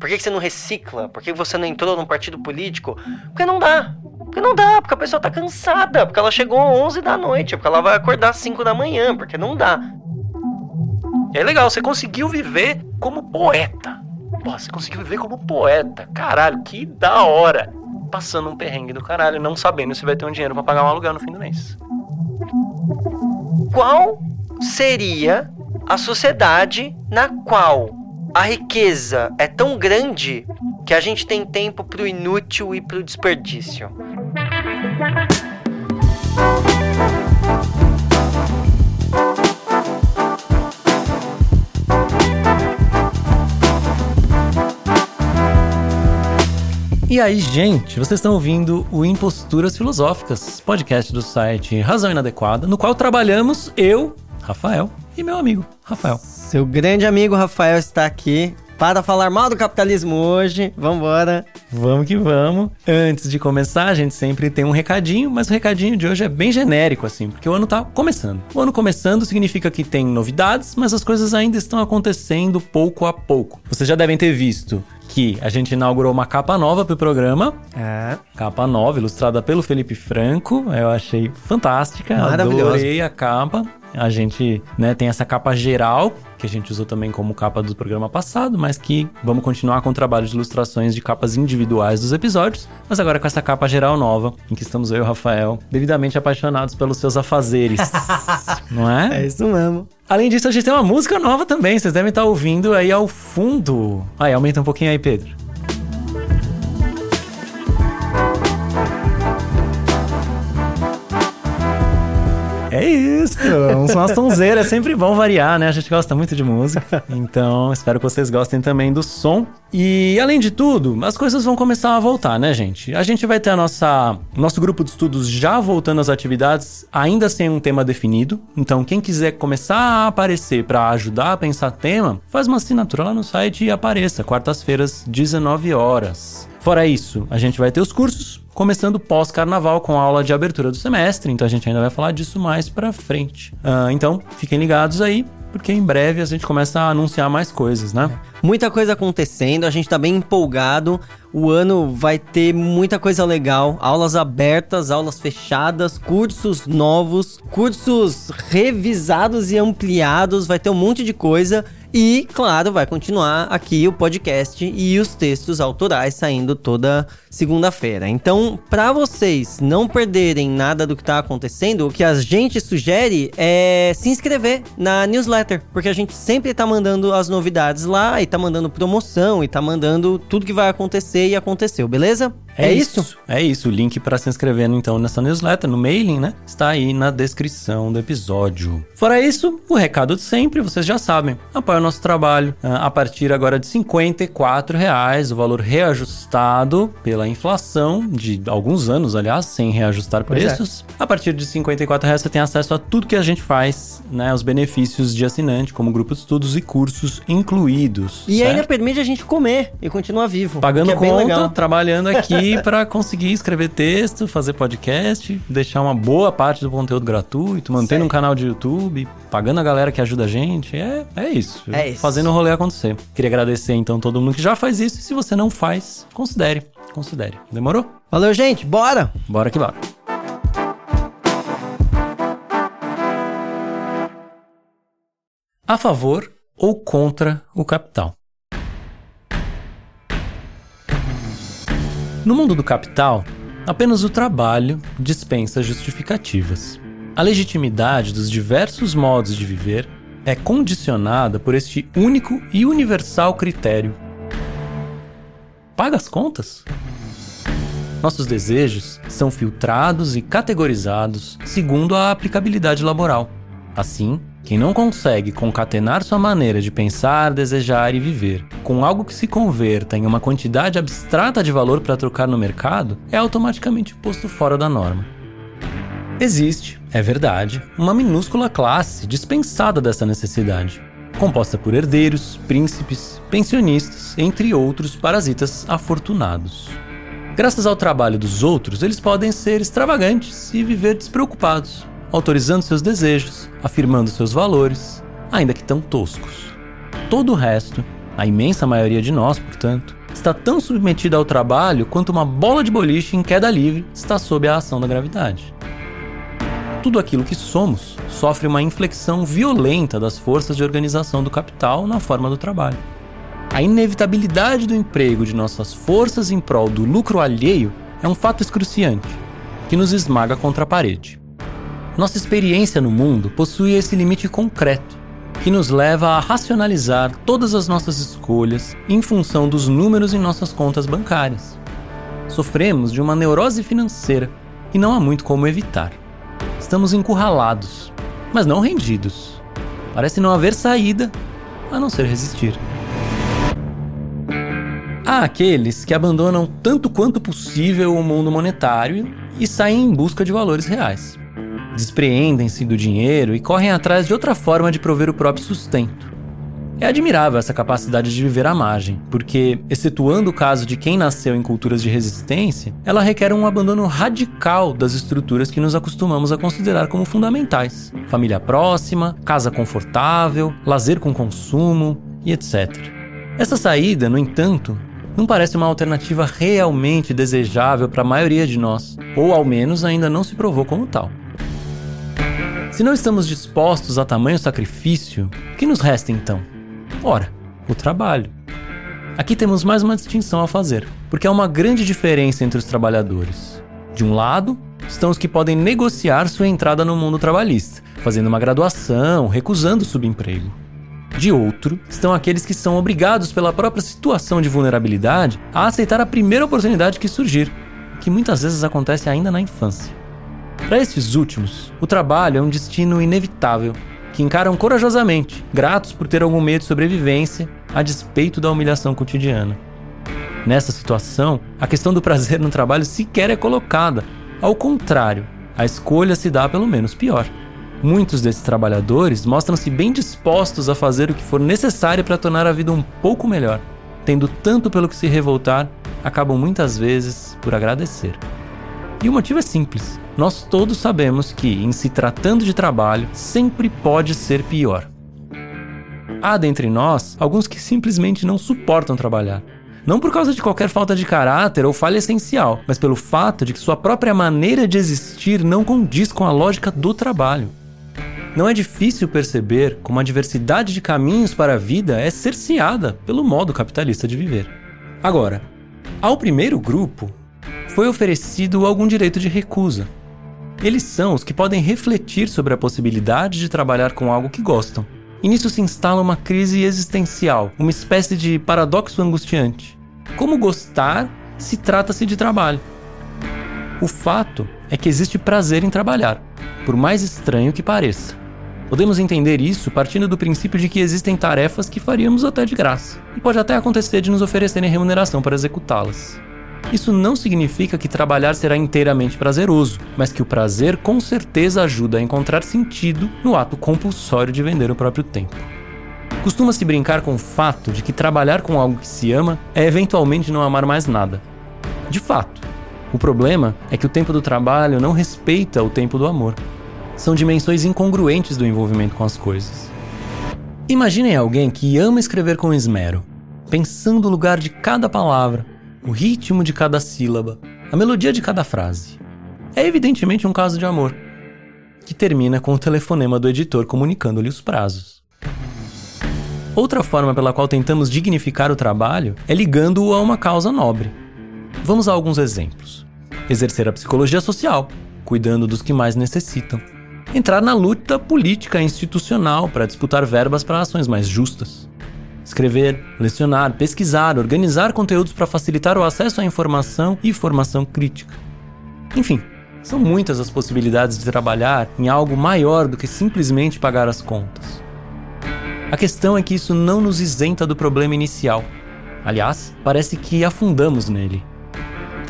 Por que, você não recicla? Por que você não entrou num partido político? Porque não dá. Porque não dá, porque a pessoa tá cansada, porque ela chegou às 11 da noite, porque ela vai acordar às 5 da manhã, porque não dá. É legal, você conseguiu viver como poeta. Pô, você conseguiu viver como poeta. Caralho, que da hora. Passando um perrengue do caralho, não sabendo se vai ter um dinheiro para pagar um aluguel no fim do mês. Qual seria a sociedade na qual a riqueza é tão grande que a gente tem tempo pro inútil e pro desperdício? E aí, gente, vocês estão ouvindo o Imposturas Filosóficas, podcast do site Razão Inadequada, no qual trabalhamos eu, Rafael, e meu amigo, Rafael. Seu grande amigo Rafael está aqui para falar mal do capitalismo hoje. Vambora. Vamos que vamos. Antes de começar, a gente sempre tem um recadinho, mas o recadinho de hoje é bem genérico, assim, porque o ano tá começando. O ano começando significa que tem novidades, mas as coisas ainda estão acontecendo pouco a pouco. Vocês já devem ter visto que a gente inaugurou uma capa nova pro programa. É. Capa nova, ilustrada pelo Felipe Franco. Eu achei fantástica. Maravilhosa. Adorei a capa. A gente né, tem essa capa geral, que a gente usou também como capa do programa passado, mas que vamos continuar com o trabalho de ilustrações de capas individuais dos episódios, mas agora com essa capa geral nova, em que estamos eu e o Rafael, devidamente apaixonados pelos seus afazeres. não é? É isso mesmo. Além disso, a gente tem uma música nova também, vocês devem estar ouvindo aí ao fundo. Aí, aumenta um pouquinho aí, Pedro. É isso, uma sonzeira, é sempre bom variar, né? A gente gosta muito de música, então espero que vocês gostem também do som. E além de tudo, as coisas vão começar a voltar, né, gente? A gente vai ter a nossa nosso grupo de estudos já voltando às atividades, ainda sem um tema definido. Então, quem quiser começar a aparecer para ajudar a pensar tema, faz uma assinatura lá no site e apareça, quartas-feiras, 19 horas. Fora isso, a gente vai ter os cursos, começando pós-carnaval com a aula de abertura do semestre, então a gente ainda vai falar disso mais pra frente. Ah, então, fiquem ligados aí, porque em breve a gente começa a anunciar mais coisas, né? Muita coisa acontecendo, a gente tá bem empolgado. O ano vai ter muita coisa legal, aulas abertas, aulas fechadas, cursos novos, cursos revisados e ampliados, vai ter um monte de coisa. E, claro, vai continuar aqui o podcast e os textos autorais saindo toda segunda-feira. Então, para vocês não perderem nada do que tá acontecendo, o que a gente sugere é se inscrever na newsletter, porque a gente sempre tá mandando as novidades lá e tá mandando promoção e tá mandando tudo que vai acontecer e aconteceu, beleza? É, isso? É isso. O link para se inscrever então nessa newsletter, no mailing, né? Está aí na descrição do episódio. Fora isso, o recado de sempre, vocês já sabem. Apoie o nosso trabalho ah, a partir agora de 54 reais, o valor reajustado pela inflação de alguns anos, aliás, sem reajustar é. preços. A partir de 54 reais você tem acesso a tudo que a gente faz, né? Os benefícios de assinante, como grupo de estudos e cursos incluídos. E certo? ainda permite a gente comer e continuar vivo. Pagando é conta, trabalhando aqui para conseguir escrever texto, fazer podcast, deixar uma boa parte do conteúdo gratuito, mantendo Certo. um canal de YouTube, pagando a galera que ajuda a gente. É, é isso. É isso. Fazendo o rolê acontecer. Queria agradecer então todo mundo que já faz isso. E se você não faz, considere. Considere. Demorou? Valeu, gente. Bora! Bora que bora. A favor ou contra o capital? No mundo do capital, apenas o trabalho dispensa justificativas. A legitimidade dos diversos modos de viver é condicionada por este único e universal critério: paga as contas? Nossos desejos são filtrados e categorizados segundo a aplicabilidade laboral. Assim, quem não consegue concatenar sua maneira de pensar, desejar e viver com algo que se converta em uma quantidade abstrata de valor para trocar no mercado é automaticamente posto fora da norma. Existe, é verdade, uma minúscula classe dispensada dessa necessidade, composta por herdeiros, príncipes, pensionistas, entre outros parasitas afortunados. Graças ao trabalho dos outros, eles podem ser extravagantes e viver despreocupados, autorizando seus desejos, afirmando seus valores, ainda que tão toscos. Todo o resto, a imensa maioria de nós, portanto, está tão submetida ao trabalho quanto uma bola de boliche em queda livre está sob a ação da gravidade. Tudo aquilo que somos sofre uma inflexão violenta das forças de organização do capital na forma do trabalho. A inevitabilidade do emprego de nossas forças em prol do lucro alheio é um fato excruciante, que nos esmaga contra a parede. Nossa experiência no mundo possui esse limite concreto, que nos leva a racionalizar todas as nossas escolhas em função dos números em nossas contas bancárias. Sofremos de uma neurose financeira e não há muito como evitar. Estamos encurralados, mas não rendidos. Parece não haver saída a não ser resistir. Há aqueles que abandonam tanto quanto possível o mundo monetário e saem em busca de valores reais. Despreendem-se do dinheiro e correm atrás de outra forma de prover o próprio sustento. É admirável essa capacidade de viver à margem, porque, excetuando o caso de quem nasceu em culturas de resistência, ela requer um abandono radical das estruturas que nos acostumamos a considerar como fundamentais: família próxima, casa confortável, lazer com consumo e etc. Essa saída, no entanto, não parece uma alternativa realmente desejável para a maioria de nós, ou ao menos ainda não se provou como tal. Se não estamos dispostos a tamanho sacrifício, o que nos resta então? Ora, o trabalho. Aqui temos mais uma distinção a fazer, porque há uma grande diferença entre os trabalhadores. De um lado, estão os que podem negociar sua entrada no mundo trabalhista, fazendo uma graduação, recusando o subemprego. De outro, estão aqueles que são obrigados pela própria situação de vulnerabilidade a aceitar a primeira oportunidade que surgir, que muitas vezes acontece ainda na infância. Para estes últimos, o trabalho é um destino inevitável, que encaram corajosamente, gratos por ter algum meio de sobrevivência, a despeito da humilhação cotidiana. Nessa situação, a questão do prazer no trabalho sequer é colocada. Ao contrário, a escolha se dá pelo menos pior. Muitos desses trabalhadores mostram-se bem dispostos a fazer o que for necessário para tornar a vida um pouco melhor. Tendo tanto pelo que se revoltar, acabam muitas vezes por agradecer. E o motivo é simples. Nós todos sabemos que, em se tratando de trabalho, sempre pode ser pior. Há dentre nós alguns que simplesmente não suportam trabalhar. Não por causa de qualquer falta de caráter ou falha essencial, mas pelo fato de que sua própria maneira de existir não condiz com a lógica do trabalho. Não é difícil perceber como a diversidade de caminhos para a vida é cerceada pelo modo capitalista de viver. Agora, ao primeiro grupo foi oferecido algum direito de recusa. Eles são os que podem refletir sobre a possibilidade de trabalhar com algo que gostam. E nisso se instala uma crise existencial, uma espécie de paradoxo angustiante. Como gostar se trata-se de trabalho? O fato é que existe prazer em trabalhar, por mais estranho que pareça. Podemos entender isso partindo do princípio de que existem tarefas que faríamos até de graça, e pode até acontecer de nos oferecerem remuneração para executá-las. Isso não significa que trabalhar será inteiramente prazeroso, mas que o prazer com certeza ajuda a encontrar sentido no ato compulsório de vender o próprio tempo. Costuma-se brincar com o fato de que trabalhar com algo que se ama é eventualmente não amar mais nada. De fato, o problema é que o tempo do trabalho não respeita o tempo do amor são dimensões incongruentes do envolvimento com as coisas. Imaginem alguém que ama escrever com esmero, pensando o lugar de cada palavra, o ritmo de cada sílaba, a melodia de cada frase. É evidentemente um caso de amor, que termina com o telefonema do editor comunicando-lhe os prazos. Outra forma pela qual tentamos dignificar o trabalho é ligando-o a uma causa nobre. Vamos a alguns exemplos. Exercer a psicologia social, cuidando dos que mais necessitam entrar na luta política e institucional para disputar verbas para ações mais justas. Escrever, lecionar, pesquisar, organizar conteúdos para facilitar o acesso à informação e formação crítica. Enfim, são muitas as possibilidades de trabalhar em algo maior do que simplesmente pagar as contas. A questão é que isso não nos isenta do problema inicial. Aliás, parece que afundamos nele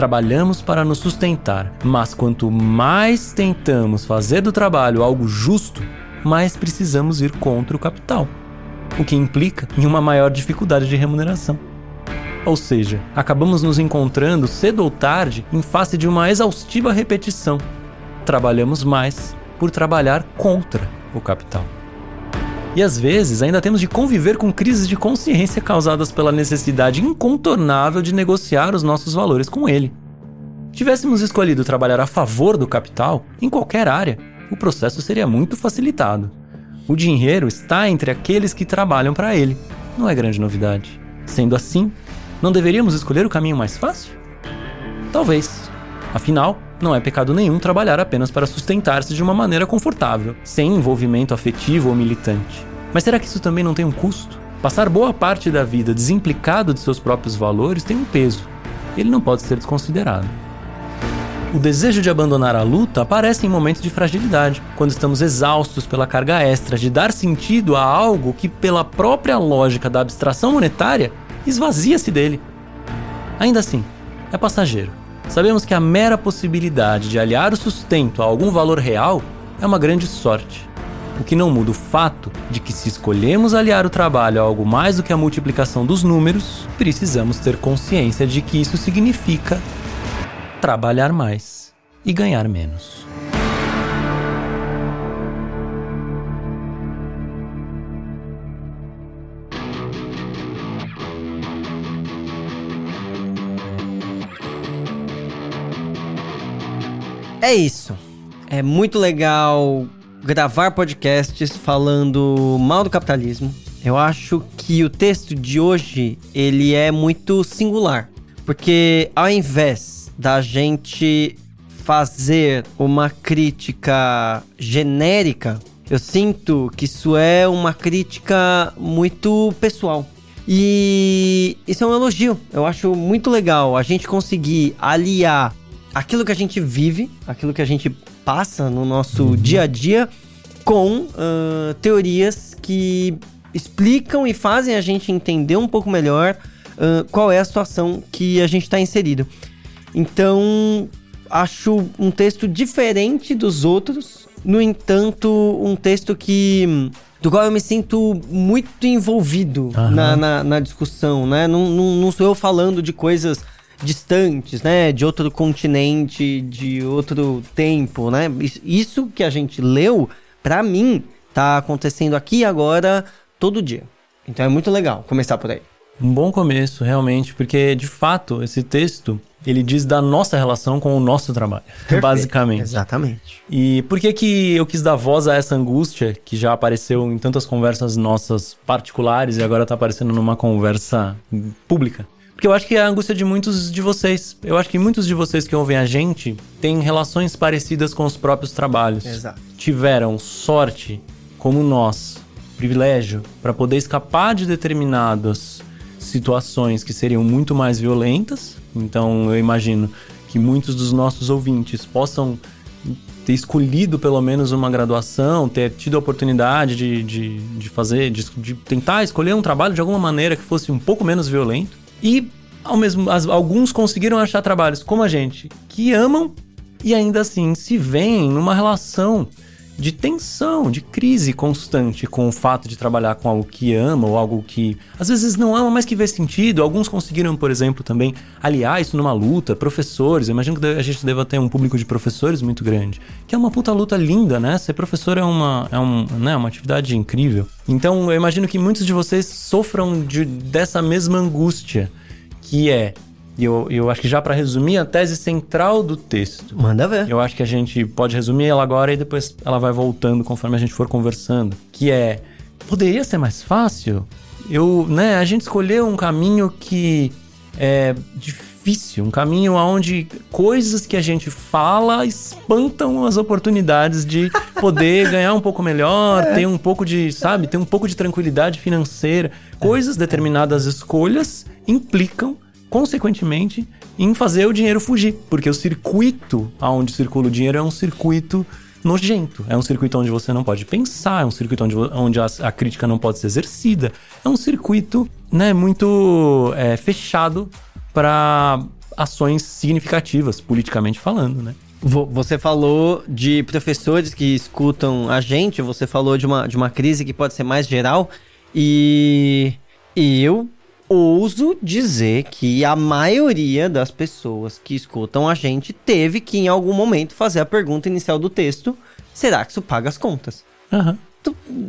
trabalhamos para nos sustentar, mas quanto mais tentamos fazer do trabalho algo justo, mais precisamos ir contra o capital, o que implica em uma maior dificuldade de remuneração. Ou seja, acabamos nos encontrando cedo ou tarde em face de uma exaustiva repetição. Trabalhamos mais por trabalhar contra o capital. E às vezes ainda temos de conviver com crises de consciência causadas pela necessidade incontornável de negociar os nossos valores com ele. Tivéssemos escolhido trabalhar a favor do capital, em qualquer área, o processo seria muito facilitado. O dinheiro está entre aqueles que trabalham para ele. Não é grande novidade. Sendo assim, não deveríamos escolher o caminho mais fácil? Talvez. Afinal, não é pecado nenhum trabalhar apenas para sustentar-se de uma maneira confortável, sem envolvimento afetivo ou militante. Mas será que isso também não tem um custo? Passar boa parte da vida desimplicado de seus próprios valores tem um peso. Ele não pode ser desconsiderado. O desejo de abandonar a luta aparece em momentos de fragilidade, quando estamos exaustos pela carga extra de dar sentido a algo que, pela própria lógica da abstração monetária, esvazia-se dele. Ainda assim, é passageiro sabemos que a mera possibilidade de aliar o sustento a algum valor real é uma grande sorte. O que não muda o fato de que, se escolhemos aliar o trabalho a algo mais do que a multiplicação dos números, precisamos ter consciência de que isso significa trabalhar mais e ganhar menos. É isso. É muito legal gravar podcasts falando mal do capitalismo. Eu acho que o texto de hoje ele é muito singular, porque ao invés da gente fazer uma crítica genérica, eu sinto que isso é uma crítica muito pessoal. E isso é um elogio. Eu acho muito legal a gente conseguir aliar aquilo que a gente vive, aquilo que a gente passa no nosso uhum. dia a dia, com uh, teorias que explicam e fazem a gente entender um pouco melhor uh, qual é a situação que a gente está inserido. Então, acho um texto diferente dos outros, no entanto, um texto que do qual eu me sinto muito envolvido na, na, na, discussão, né? Não, não, não sou eu falando de coisas distantes, né? De outro continente, de outro tempo, né? Isso que a gente leu, para mim, tá acontecendo aqui agora todo dia. Então é muito legal começar por aí. Um bom começo, realmente, porque de fato esse texto ele diz da nossa relação com o nosso trabalho, Perfeito, basicamente. Exatamente. E por que que eu quis dar voz a essa angústia que já apareceu em tantas conversas nossas particulares e agora tá aparecendo numa conversa pública? Porque eu acho que é a angústia de muitos de vocês. Eu acho que muitos de vocês que ouvem a gente têm relações parecidas com os próprios trabalhos. Exato. Tiveram sorte, como nós, privilégio, para poder escapar de determinadas situações que seriam muito mais violentas. Então eu imagino que muitos dos nossos ouvintes possam ter escolhido pelo menos uma graduação, ter tido a oportunidade de, de, de fazer, de, de tentar escolher um trabalho de alguma maneira que fosse um pouco menos violento. E ao mesmo, as, alguns conseguiram achar trabalhos como a gente, que amam e ainda assim se veem numa relação de tensão, de crise constante com o fato de trabalhar com algo que ama ou algo que às vezes não ama, mas que vê sentido. Alguns conseguiram, por exemplo, também aliar isso numa luta. Professores, eu imagino que a gente deva ter um público de professores muito grande, que é uma puta luta linda, né? Ser professor é uma, é um, né, uma atividade incrível. Então eu imagino que muitos de vocês sofram de, dessa mesma angústia, que é e eu, eu acho que já para resumir a tese central do texto. Manda ver. Eu acho que a gente pode resumir ela agora e depois ela vai voltando conforme a gente for conversando. Que é, poderia ser mais fácil? Eu, né, a gente escolheu um caminho que é difícil, um caminho onde coisas que a gente fala espantam as oportunidades de poder ganhar um pouco melhor, é. ter um pouco de, sabe, ter um pouco de tranquilidade financeira. Coisas, determinadas escolhas implicam consequentemente, em fazer o dinheiro fugir. Porque o circuito aonde circula o dinheiro é um circuito nojento. É um circuito onde você não pode pensar, é um circuito onde, onde a, a crítica não pode ser exercida. É um circuito né, muito é, fechado para ações significativas, politicamente falando, né? Você falou de professores que escutam a gente, você falou de uma, de uma crise que pode ser mais geral, e, e eu ouso dizer que a maioria das pessoas que escutam a gente teve que, em algum momento, fazer a pergunta inicial do texto: será que isso paga as contas? Uhum.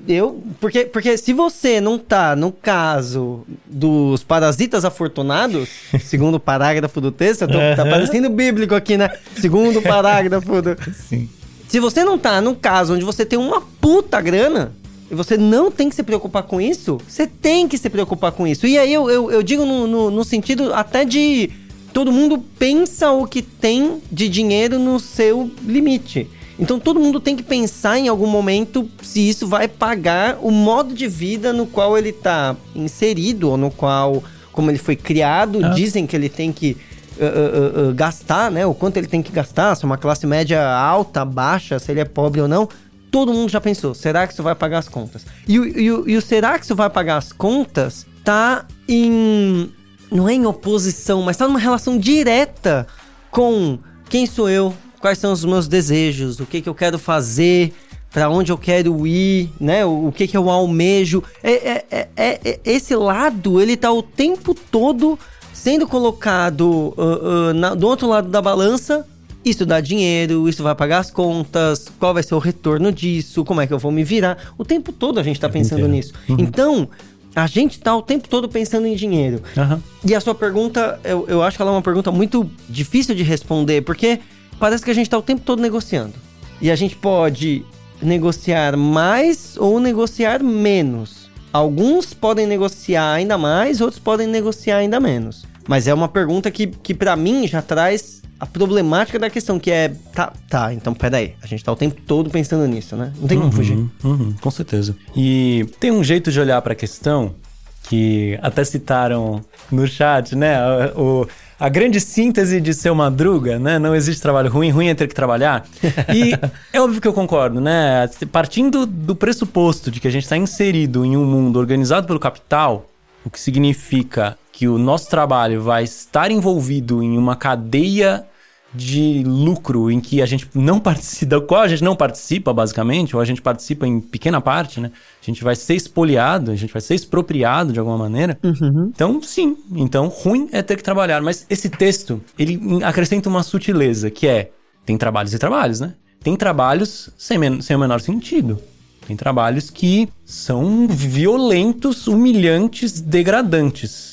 eu. Porque, porque se você não tá no caso dos parasitas afortunados, segundo o parágrafo do texto, tô, tá parecendo bíblico aqui, né? Segundo parágrafo do. Sim. Se você não tá no caso onde você tem uma puta grana, você não tem que se preocupar com isso, você tem que se preocupar com isso. E aí eu, eu, eu digo no, no, no sentido até de. Todo mundo pensa o que tem de dinheiro no seu limite. Então todo mundo tem que pensar em algum momento se isso vai pagar o modo de vida no qual ele está inserido ou no qual, como ele foi criado, ah. dizem que ele tem que uh, uh, uh, gastar, né? O quanto ele tem que gastar, se é uma classe média alta, baixa, se ele é pobre ou não. Todo mundo já pensou, será que isso vai pagar as contas? E, e, e o será que isso vai pagar as contas tá em. Não é em oposição, mas tá numa relação direta com quem sou eu, quais são os meus desejos, o que, que eu quero fazer, para onde eu quero ir, né? O, o que, que eu almejo. É, é, é, é, é esse lado, ele tá o tempo todo sendo colocado uh, uh, na, do outro lado da balança. Isso dá dinheiro, isso vai pagar as contas, qual vai ser o retorno disso, como é que eu vou me virar. O tempo todo a gente tá pensando nisso. Uhum. Então, a gente tá o tempo todo pensando em dinheiro. Uhum. E a sua pergunta, eu, eu acho que ela é uma pergunta muito difícil de responder, porque parece que a gente está o tempo todo negociando. E a gente pode negociar mais ou negociar menos. Alguns podem negociar ainda mais, outros podem negociar ainda menos. Mas é uma pergunta que, que para mim já traz a problemática da questão, que é. Tá, tá, então peraí. A gente tá o tempo todo pensando nisso, né? Não tem como uhum, fugir. Uhum, com certeza. E tem um jeito de olhar para a questão que até citaram no chat, né? O, a grande síntese de seu madruga, né? Não existe trabalho ruim, ruim é ter que trabalhar. E é óbvio que eu concordo, né? Partindo do pressuposto de que a gente está inserido em um mundo organizado pelo capital, o que significa que o nosso trabalho vai estar envolvido em uma cadeia de lucro em que a gente não participa, da qual a gente não participa, basicamente, ou a gente participa em pequena parte, né? A gente vai ser espoliado, a gente vai ser expropriado de alguma maneira. Uhum. Então, sim. Então, ruim é ter que trabalhar. Mas esse texto, ele acrescenta uma sutileza, que é: tem trabalhos e trabalhos, né? Tem trabalhos sem, sem o menor sentido. Tem trabalhos que são violentos, humilhantes, degradantes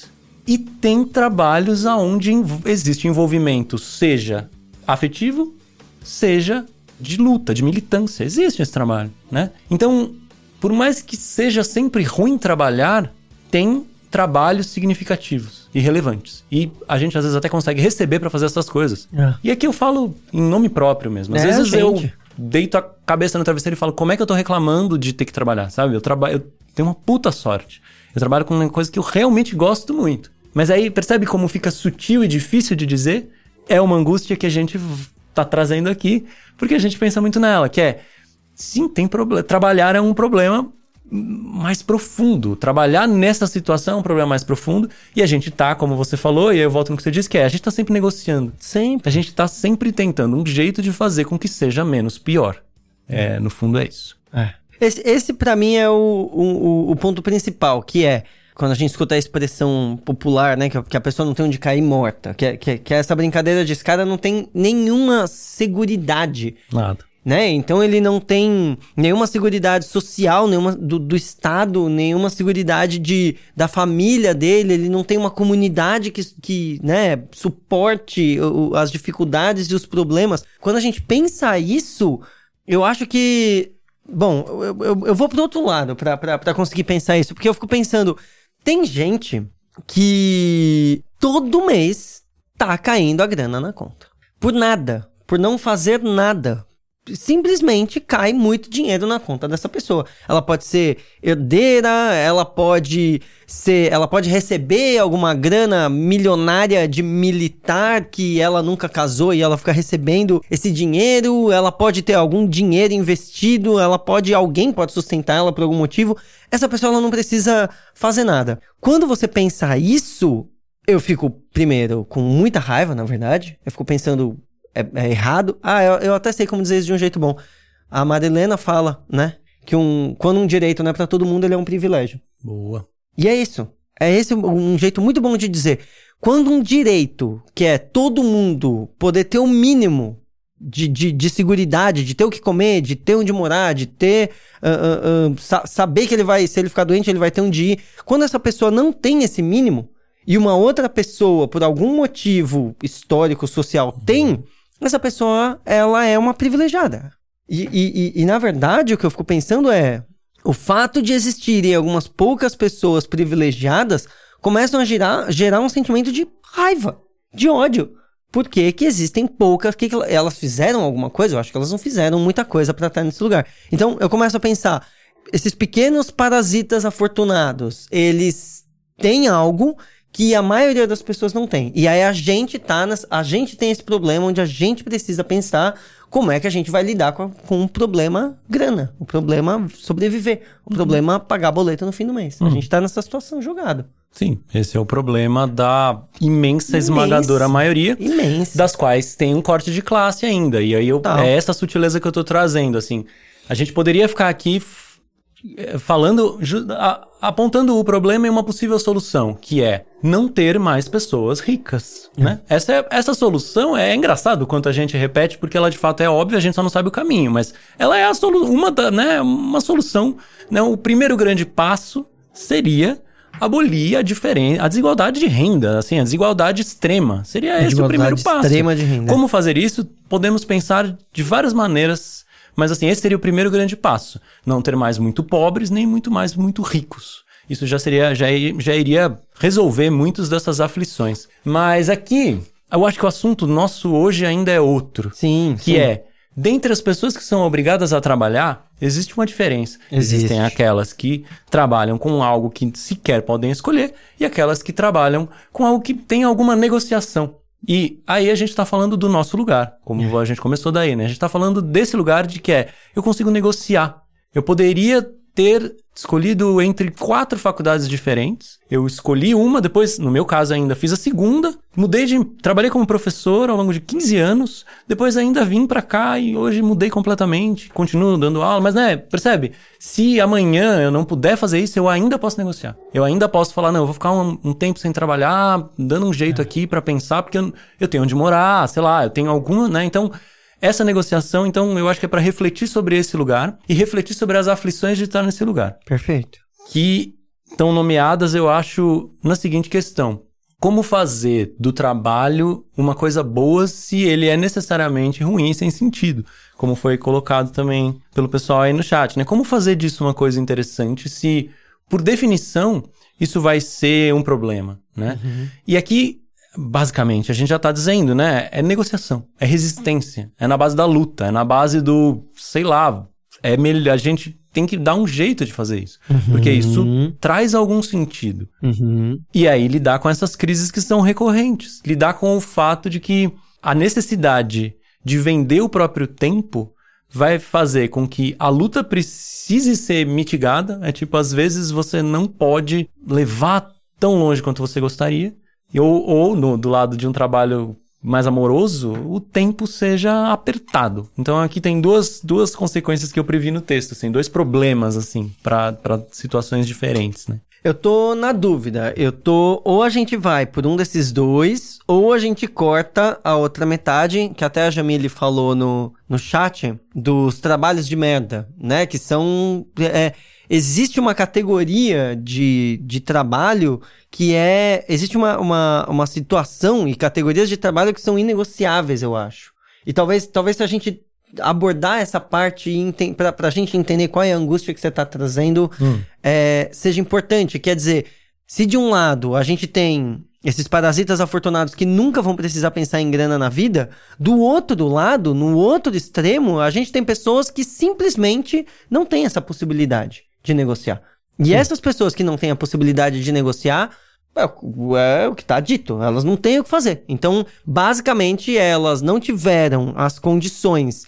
e tem trabalhos aonde existe envolvimento, seja afetivo, seja de luta, de militância. Existe esse trabalho, né? Então, por mais que seja sempre ruim trabalhar, tem trabalhos significativos e relevantes. E a gente às vezes até consegue receber para fazer essas coisas. É. E aqui eu falo em nome próprio mesmo. Às é, vezes gente. eu deito a cabeça no travesseiro e falo como é que eu tô reclamando de ter que trabalhar, sabe? Eu trabalho, eu tenho uma puta sorte. Eu trabalho com uma coisa que eu realmente gosto muito. Mas aí percebe como fica sutil e difícil de dizer? É uma angústia que a gente tá trazendo aqui, porque a gente pensa muito nela, que é sim, tem problema. Trabalhar é um problema mais profundo. Trabalhar nessa situação é um problema mais profundo. E a gente tá, como você falou, e aí eu volto no que você disse, que é, a gente tá sempre negociando. Sempre. A gente tá sempre tentando um jeito de fazer com que seja menos pior. É, no fundo é isso. É. Esse, esse para mim é o, o, o ponto principal, que é quando a gente escuta a expressão popular, né, que, a pessoa não tem onde cair morta, que, é, que, é, que é essa brincadeira de escada não tem nenhuma seguridade. Nada. Né? Então ele não tem nenhuma seguridade social, nenhuma do, do Estado, nenhuma seguridade de, da família dele, ele não tem uma comunidade que, que né, suporte o, as dificuldades e os problemas. Quando a gente pensa isso, eu acho que. Bom, eu, eu, eu vou pro outro lado para conseguir pensar isso, porque eu fico pensando, tem gente que todo mês tá caindo a grana na conta. Por nada. Por não fazer nada. Simplesmente cai muito dinheiro na conta dessa pessoa. Ela pode ser herdeira, ela pode ser, ela pode receber alguma grana milionária de militar que ela nunca casou e ela fica recebendo esse dinheiro, ela pode ter algum dinheiro investido, ela pode alguém pode sustentar ela por algum motivo. Essa pessoa ela não precisa fazer nada. Quando você pensa isso, eu fico primeiro com muita raiva, na verdade. Eu fico pensando é, é errado. Ah, eu, eu até sei como dizer isso de um jeito bom. A Marilena fala, né? Que um, quando um direito não é para todo mundo, ele é um privilégio. Boa. E é isso. É esse um jeito muito bom de dizer. Quando um direito, que é todo mundo poder ter o um mínimo de, de, de seguridade, de ter o que comer, de ter onde morar, de ter. Uh, uh, uh, sa saber que ele vai, se ele ficar doente, ele vai ter onde ir. Quando essa pessoa não tem esse mínimo, e uma outra pessoa, por algum motivo histórico, social, tem, essa pessoa, ela é uma privilegiada. E, e, e, e, na verdade, o que eu fico pensando é: o fato de existirem algumas poucas pessoas privilegiadas começam a gerar, gerar um sentimento de raiva, de ódio. Por que, existem poucas? Que elas fizeram alguma coisa? Eu acho que elas não fizeram muita coisa para estar nesse lugar. Então eu começo a pensar: esses pequenos parasitas afortunados, eles têm algo que a maioria das pessoas não tem. E aí a gente tá nas, a gente tem esse problema onde a gente precisa pensar como é que a gente vai lidar com, com o problema grana, o problema sobreviver, o uhum. problema pagar boleto no fim do mês. Uhum. A gente tá nessa situação jogado. Sim, esse é o problema da imensa, imensa esmagadora maioria, imensa. das quais tem um corte de classe ainda. E aí eu, é essa sutileza que eu tô trazendo, assim. A gente poderia ficar aqui falando, apontando o problema e uma possível solução, que é não ter mais pessoas ricas, hum. né? Essa, é, essa solução é engraçado quanto a gente repete, porque ela de fato é óbvia, a gente só não sabe o caminho, mas ela é a solu uma, da, né, uma solução, né? O primeiro grande passo seria abolir a diferença, a desigualdade de renda, assim, a desigualdade extrema. Seria esse o primeiro passo. Extrema de renda. Como fazer isso? Podemos pensar de várias maneiras, mas assim, esse seria o primeiro grande passo. Não ter mais muito pobres, nem muito mais muito ricos. Isso já seria, já, já iria resolver muitas dessas aflições. Mas aqui, eu acho que o assunto nosso hoje ainda é outro. Sim. Que sim. é Dentre as pessoas que são obrigadas a trabalhar, existe uma diferença. Existe. Existem aquelas que trabalham com algo que sequer podem escolher e aquelas que trabalham com algo que tem alguma negociação. E aí a gente está falando do nosso lugar, como a gente começou daí, né? A gente está falando desse lugar de que é, eu consigo negociar. Eu poderia ter escolhido entre quatro faculdades diferentes. Eu escolhi uma, depois, no meu caso ainda, fiz a segunda, mudei de. Trabalhei como professor ao longo de 15 anos, depois ainda vim para cá e hoje mudei completamente. Continuo dando aula, mas né, percebe? Se amanhã eu não puder fazer isso, eu ainda posso negociar. Eu ainda posso falar, não, eu vou ficar um, um tempo sem trabalhar, dando um jeito é. aqui para pensar, porque eu, eu tenho onde morar, sei lá, eu tenho alguma, né? Então. Essa negociação, então, eu acho que é para refletir sobre esse lugar e refletir sobre as aflições de estar nesse lugar. Perfeito. Que estão nomeadas, eu acho, na seguinte questão: como fazer do trabalho uma coisa boa se ele é necessariamente ruim sem sentido? Como foi colocado também pelo pessoal aí no chat, né? Como fazer disso uma coisa interessante se, por definição, isso vai ser um problema, né? Uhum. E aqui basicamente, a gente já está dizendo, né? É negociação, é resistência, é na base da luta, é na base do, sei lá, é melhor, a gente tem que dar um jeito de fazer isso, uhum. porque isso traz algum sentido. Uhum. E aí lidar com essas crises que são recorrentes, lidar com o fato de que a necessidade de vender o próprio tempo vai fazer com que a luta precise ser mitigada. É tipo, às vezes você não pode levar tão longe quanto você gostaria. Ou, ou no, do lado de um trabalho mais amoroso, o tempo seja apertado. Então aqui tem duas, duas consequências que eu previ no texto, assim, dois problemas, assim, para situações diferentes, né? Eu tô na dúvida. Eu tô. Ou a gente vai por um desses dois, ou a gente corta a outra metade, que até a Jamile falou no, no chat, dos trabalhos de merda, né? Que são. É, existe uma categoria de, de trabalho que é. Existe uma, uma, uma situação e categorias de trabalho que são inegociáveis, eu acho. E talvez, talvez se a gente abordar essa parte para a gente entender qual é a angústia que você está trazendo, hum. é, seja importante. Quer dizer, se de um lado a gente tem esses parasitas afortunados que nunca vão precisar pensar em grana na vida, do outro lado, no outro extremo, a gente tem pessoas que simplesmente não têm essa possibilidade de negociar. E Sim. essas pessoas que não têm a possibilidade de negociar, é, é o que está dito, elas não têm o que fazer. Então, basicamente, elas não tiveram as condições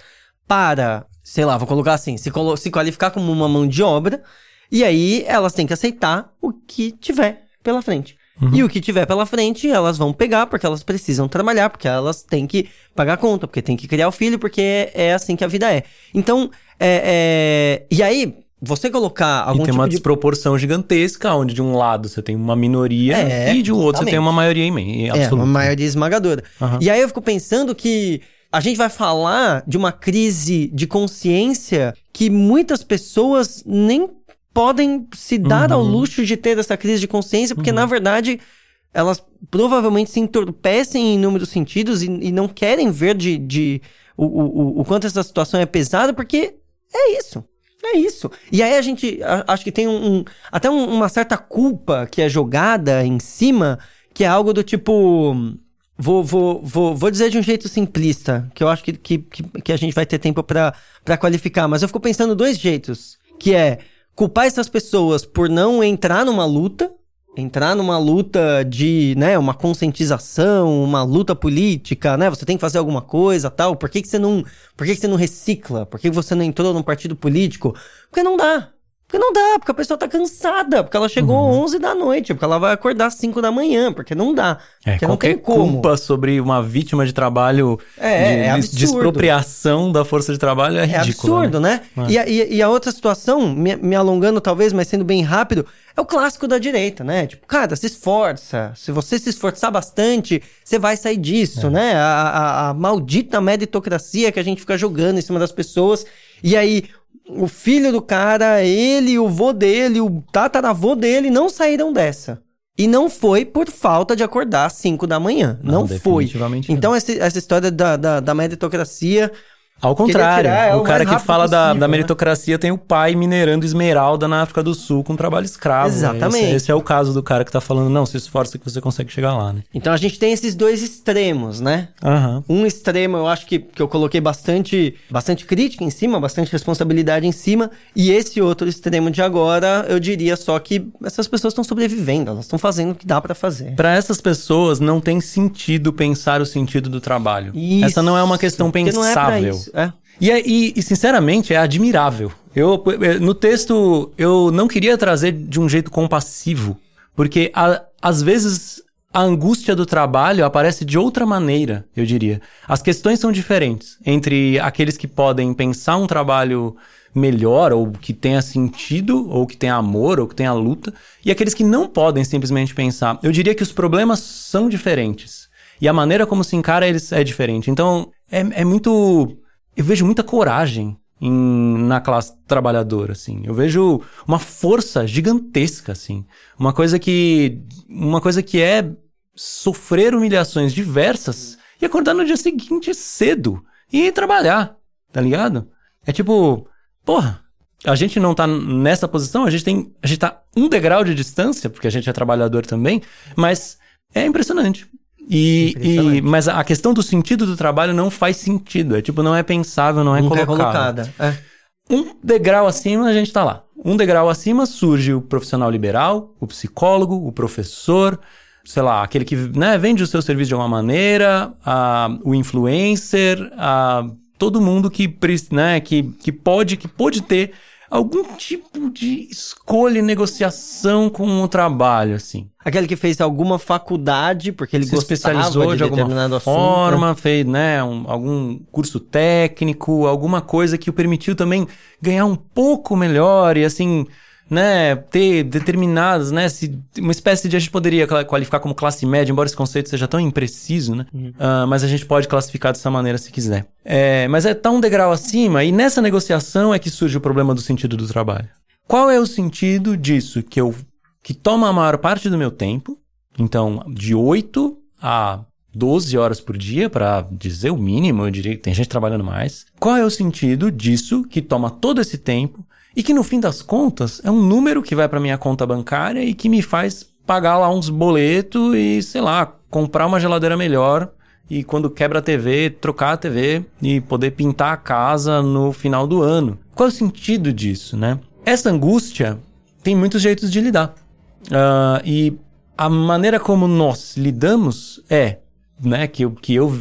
para, sei lá, vou colocar assim, se, colo se qualificar como uma mão de obra, e aí elas têm que aceitar o que tiver pela frente. Uhum. E o que tiver pela frente, elas vão pegar, porque elas precisam trabalhar, porque elas têm que pagar conta, porque têm que criar o filho, porque é assim que a vida é. Então, é, é... e aí, você colocar algum e tem tipo uma de... desproporção gigantesca, onde de um lado você tem uma minoria é, e de um outro você tem uma maioria absoluta. É, uma maioria esmagadora. Uhum. E aí eu fico pensando que a gente vai falar de uma crise de consciência que muitas pessoas nem podem se dar ao Uhum. luxo de ter essa crise de consciência, porque na verdade elas provavelmente se entorpecem em inúmeros sentidos e, e não querem ver de, de o, o- o quanto essa situação é pesada, porque é isso. É isso. E aí a gente acho que tem um, um- até um- uma certa culpa que é jogada em cima, que é algo do tipo. Vou, vou, vou, vou dizer de um jeito simplista, que eu acho que, que, que, a gente vai ter tempo pra qualificar, mas eu fico pensando dois jeitos, que é culpar essas pessoas por não entrar numa luta, entrar numa luta de, né, uma conscientização, uma luta política, né, você tem que fazer alguma coisa, tal, por que que você não, por que que você não recicla? Por que que você não entrou num partido político? Porque não dá. Porque não dá, porque a pessoa tá cansada, porque ela chegou Uhum. 11 da noite, porque ela vai acordar às 5 da manhã, porque não dá. É, porque não qualquer tem como. culpa sobre uma vítima de trabalho É, de, é de- absurdo. de expropriação da força de trabalho é É ridículo. absurdo, né? É. E, a, e a outra situação, me, me alongando talvez, mas sendo bem rápido, é o clássico da direita, né? Tipo, cara, se esforça. Se você se esforçar bastante, você vai sair disso, É. né? A, a- a maldita meritocracia que a gente fica jogando em cima das pessoas. E aí, o filho do cara, ele, o vô dele, o tataravô dele não saíram dessa. E não foi por falta de acordar às 5 da manhã. Não, foi. definitivamente Então, essa, essa história da, da, da meritocracia Ao contrário, tirar ela o o cara que fala da, possível, da né? meritocracia tem o pai minerando esmeralda na África do Sul com trabalho escravo. Exatamente. Esse, esse é o caso do cara que tá falando, não, se esforça que você consegue chegar lá, né? Então a gente tem esses dois extremos, né? Aham. Um extremo eu acho que, que eu coloquei bastante, bastante crítica em cima, bastante responsabilidade em cima, e esse outro extremo de agora, eu diria só que essas pessoas estão sobrevivendo, elas estão fazendo o que dá pra fazer. Para essas pessoas não tem sentido pensar o sentido do trabalho. Essa não é uma questão é pensável. É. E, é- e- e, sinceramente, é admirável. Eu, eh, no texto, eu não queria trazer de um jeito compassivo, porque a- às vezes a angústia do trabalho aparece de outra maneira, eu diria. As questões são diferentes entre aqueles que podem pensar um trabalho melhor, ou que tenha sentido, ou que tenha amor, ou que tenha luta, e aqueles que não podem simplesmente pensar. Eu diria que os problemas são diferentes. E a maneira como se encara eles é diferente. Então, é, é muito. Eu vejo muita coragem em- na classe trabalhadora, assim. Eu vejo uma força gigantesca, assim. Uma coisa que. Uma coisa que é sofrer humilhações diversas e acordar no dia seguinte cedo e ir trabalhar, tá ligado? É tipo, porra, a gente não tá nessa posição, a gente tem. A gente tá um degrau de distância, porque a gente é trabalhador também, mas é impressionante. E, e- mas a questão do sentido do trabalho não faz sentido. É tipo, não é pensável, não é Nunca é colocado. colocada. É. Um degrau acima, a gente tá lá. Um degrau acima surge o profissional liberal, o psicólogo, o professor, sei lá, aquele que né, vende o seu serviço de alguma maneira, a- o influencer, a- todo mundo que, né, que, que pode que pode ter algum tipo de escolha e negociação com o trabalho, assim. Aquele que fez alguma faculdade, porque ele se especializou de, alguma determinado assunto, forma, fez né, um- algum curso técnico, alguma coisa que o permitiu também ganhar um pouco melhor e assim, né, ter determinadas, né, se, uma espécie de a gente poderia qualificar como classe média, embora esse conceito seja tão impreciso, né, Ah, mas a gente pode classificar dessa maneira se quiser. É, mas é tá um degrau acima e nessa negociação é que surge o problema do sentido do trabalho. Qual é o sentido disso que eu que toma a maior parte do meu tempo? Então, de 8 a 12 horas por dia, para dizer o mínimo, eu diria que tem gente trabalhando mais. Qual é o sentido disso que toma todo esse tempo e que no fim das contas é um número que vai para minha conta bancária e que me faz pagar lá uns boletos e, sei lá, comprar uma geladeira melhor e quando quebra a TV, trocar a TV e poder pintar a casa no final do ano. Qual é o sentido disso, né? Essa angústia tem muitos jeitos de lidar. Ah, e a maneira como nós lidamos é, né, que que eu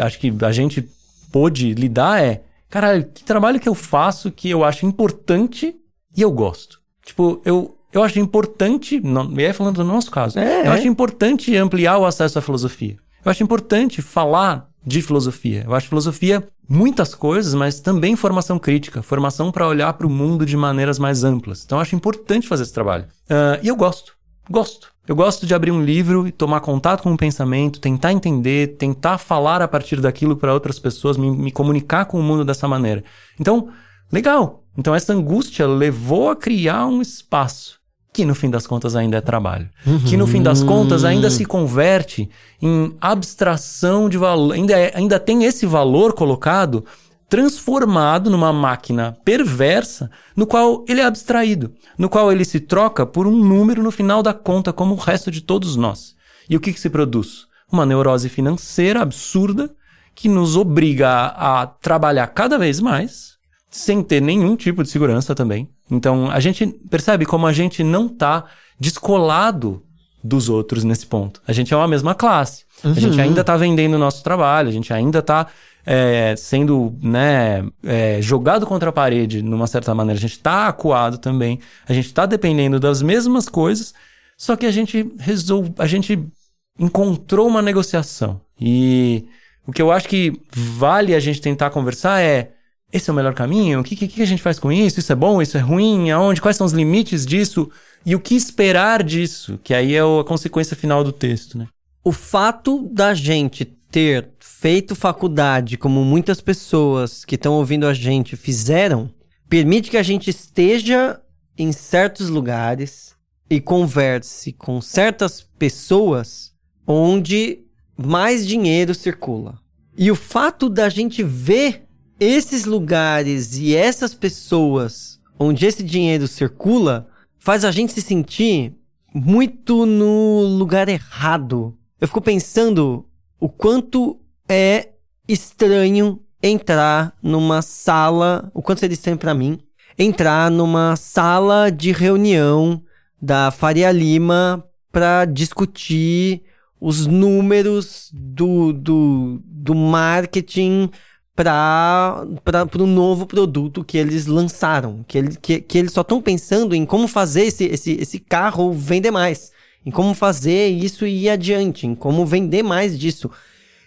acho que a gente pôde lidar é, caralho, que trabalho que eu faço que eu acho importante e eu gosto. Tipo, eu, eu acho importante, não, e aí falando do nosso caso, É, eu é. acho importante ampliar o acesso à filosofia. Eu acho importante falar de filosofia. Eu acho filosofia muitas coisas, mas também formação crítica, formação para olhar para o mundo de maneiras mais amplas. Então eu acho importante fazer esse trabalho. Ah, e eu gosto. Gosto. Eu gosto de abrir um livro e tomar contato com o pensamento, tentar entender, tentar falar a partir daquilo para outras pessoas, me, me comunicar com o mundo dessa maneira. Então, legal. Então, essa angústia levou a criar um espaço que no fim das contas ainda é trabalho, uhum. que no fim das contas ainda se converte em abstração de valor, ainda, é, ainda tem esse valor colocado transformado numa máquina perversa, no qual ele é abstraído, no qual ele se troca por um número no final da conta, como o resto de todos nós. E o que, que se produz? Uma neurose financeira absurda que nos obriga a, a trabalhar cada vez mais, sem ter nenhum tipo de segurança também. Então, a gente percebe como a gente não está descolado dos outros nesse ponto. A gente é uma mesma classe. Uhum. A gente uhum. ainda está vendendo o nosso trabalho, a gente ainda está é, sendo né, é, jogado contra a parede, numa certa maneira, a gente está acuado também, a gente está dependendo das mesmas coisas, só que a gente resolve, a gente encontrou uma negociação. E o que eu acho que vale a gente tentar conversar é esse é o melhor caminho? O que, que, que, a gente faz com isso? Isso é bom? Isso é ruim? Aonde? Quais são os limites disso? E o que esperar disso? Que aí é a consequência final do texto, né? O fato da gente ter feito faculdade, como muitas pessoas que estão ouvindo a gente fizeram, permite que a gente esteja em certos lugares e converse com certas pessoas onde mais dinheiro circula. E o fato da gente ver esses lugares e essas pessoas onde esse dinheiro circula faz a gente se sentir muito no lugar errado. Eu fico pensando o quanto é estranho entrar numa sala, o quanto seria estranho para mim, entrar numa sala de reunião da Faria Lima para discutir os números do, do, do marketing para o novo produto que eles lançaram. Que, ele, que, que eles só estão pensando em como fazer esse, esse, esse carro vender mais em como fazer isso ir adiante, em como vender mais disso.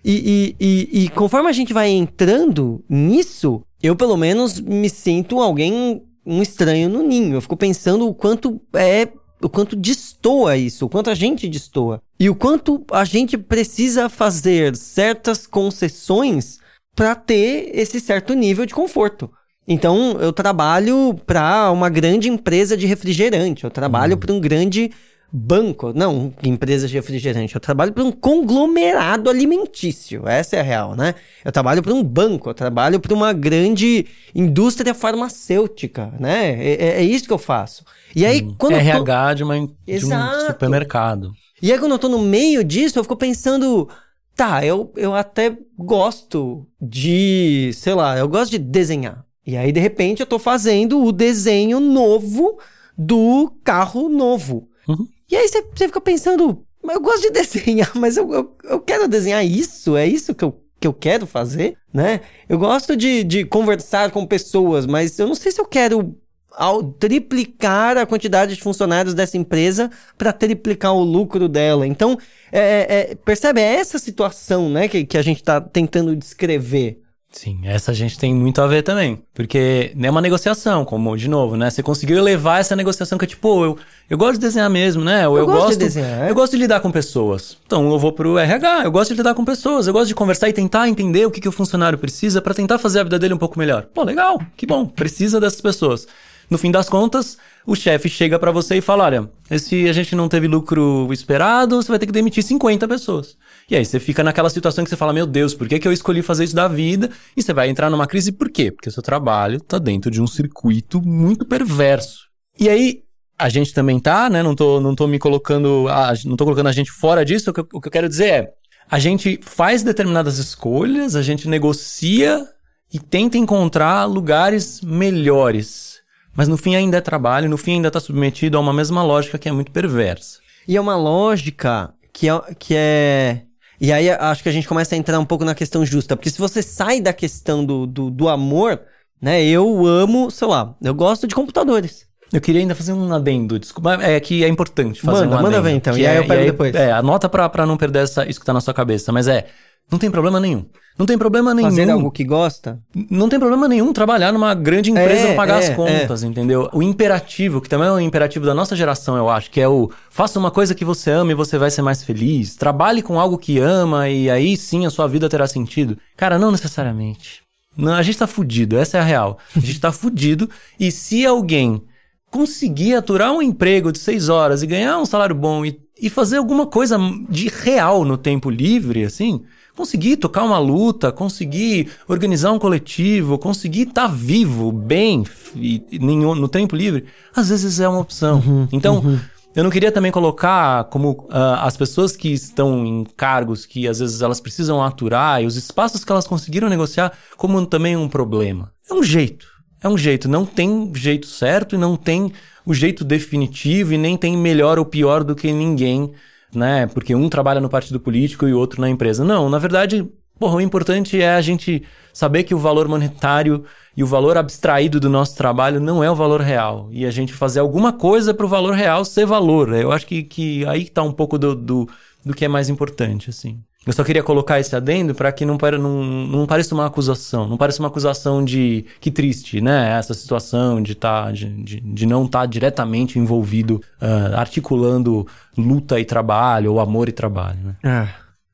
E, e, e, e, conforme a gente vai entrando nisso, eu pelo menos me sinto alguém, um estranho no ninho. Eu fico pensando o quanto é. O quanto destoa isso, o quanto a gente destoa. E o quanto a gente precisa fazer certas concessões para ter esse certo nível de conforto. Então, eu trabalho para uma grande empresa de refrigerante, eu trabalho uhum. para um grande banco, não empresa de refrigerante, eu trabalho para um conglomerado alimentício, essa é a real, né? Eu trabalho para um banco, eu trabalho para uma grande indústria farmacêutica, né? É, é, é, isso que eu faço. E aí, quando RH tô... de, uma, de um supermercado. E aí, quando eu tô no meio disso, eu fico pensando, tá, eu, eu até gosto de, sei lá, eu gosto de desenhar. E aí, de repente, eu tô fazendo o desenho novo do carro novo. Uhum. E aí você, fica pensando, eu gosto de desenhar, mas eu, eu, eu, quero desenhar isso? É isso que eu, que eu quero fazer, né? Eu gosto de, de conversar com pessoas, mas eu não sei se eu quero ao triplicar a quantidade de funcionários dessa empresa para triplicar o lucro dela. Então, é, é, é, percebe? É essa situação né, que, que a gente está tentando descrever. Sim, essa a gente tem muito a ver também. Porque é uma negociação, como, de novo, né? Você conseguiu elevar essa negociação que é tipo, eu, eu gosto de desenhar mesmo, né? Ou eu, eu gosto, gosto, de desenhar. Eu gosto de lidar com pessoas. Então eu vou pro RH, eu gosto de lidar com pessoas, eu gosto de conversar e tentar entender o que, que o funcionário precisa para tentar fazer a vida dele um pouco melhor. Pô, legal, que bom, precisa dessas pessoas. No fim das contas, o chefe chega para você e fala: olha, se a gente não teve lucro esperado, você vai ter que demitir 50 pessoas. E aí você fica naquela situação que você fala: meu Deus, por que, que eu escolhi fazer isso da vida? E você vai entrar numa crise, por quê? Porque seu trabalho tá dentro de um circuito muito perverso. E aí, a gente também tá, né? Não tô, não tô me colocando. A, não tô colocando a gente fora disso. O que, o que eu quero dizer é: a gente faz determinadas escolhas, a gente negocia e tenta encontrar lugares melhores mas no fim ainda é trabalho, no fim ainda está submetido a uma mesma lógica que é muito perversa. E é uma lógica que é, que é. E aí acho que a gente começa a entrar um pouco na questão justa. Porque se você sai da questão do, do, do amor, né? Eu amo, sei lá, eu gosto de computadores. Eu queria ainda fazer um adendo, desculpa, é que é importante fazer manda, um adendo. Manda ver então, e aí é, eu pego depois. É, anota pra, pra não perder essa, isso que tá na sua cabeça, mas é, Não tem problema nenhum. Não tem problema nenhum. Fazer algo que gosta? Não tem problema nenhum trabalhar numa grande empresa É, pra pagar é, as contas, entendeu? O imperativo, que também é um imperativo da nossa geração, eu acho, que é o faça uma coisa que você ama e você vai ser mais feliz. Trabalhe com algo que ama e aí sim a sua vida terá sentido. Cara, não necessariamente. Não, a gente tá fudido, essa é a real. A gente tá fudido e se alguém conseguir aturar um emprego de seis horas e ganhar um salário bom e, e fazer alguma coisa de real no tempo livre, assim, conseguir tocar uma luta, conseguir organizar um coletivo, conseguir estar vivo, bem, e, e no tempo livre, às vezes é uma opção. então, eu não queria também colocar como ah, as pessoas que estão em cargos que às vezes elas precisam aturar e os espaços que elas conseguiram negociar como também um problema. É um jeito. É um jeito. Não tem jeito certo e não tem o jeito definitivo e nem tem melhor ou pior do que ninguém, né? Porque um trabalha no partido político e o outro na empresa. Não, na verdade, porra, o importante é a gente saber que o valor monetário e o valor abstraído do nosso trabalho não é o valor real. E a gente fazer alguma coisa para o valor real ser valor. Eu acho que, que aí tá um pouco do, do, do que é mais importante, assim. Eu só queria colocar esse adendo para que não, pare- não, não pareça uma acusação. Não pareça uma acusação de que triste, né? Essa situação de, tá, de, de, de não estar diretamente envolvido, ah, articulando luta e trabalho, ou amor e trabalho, né? Ah.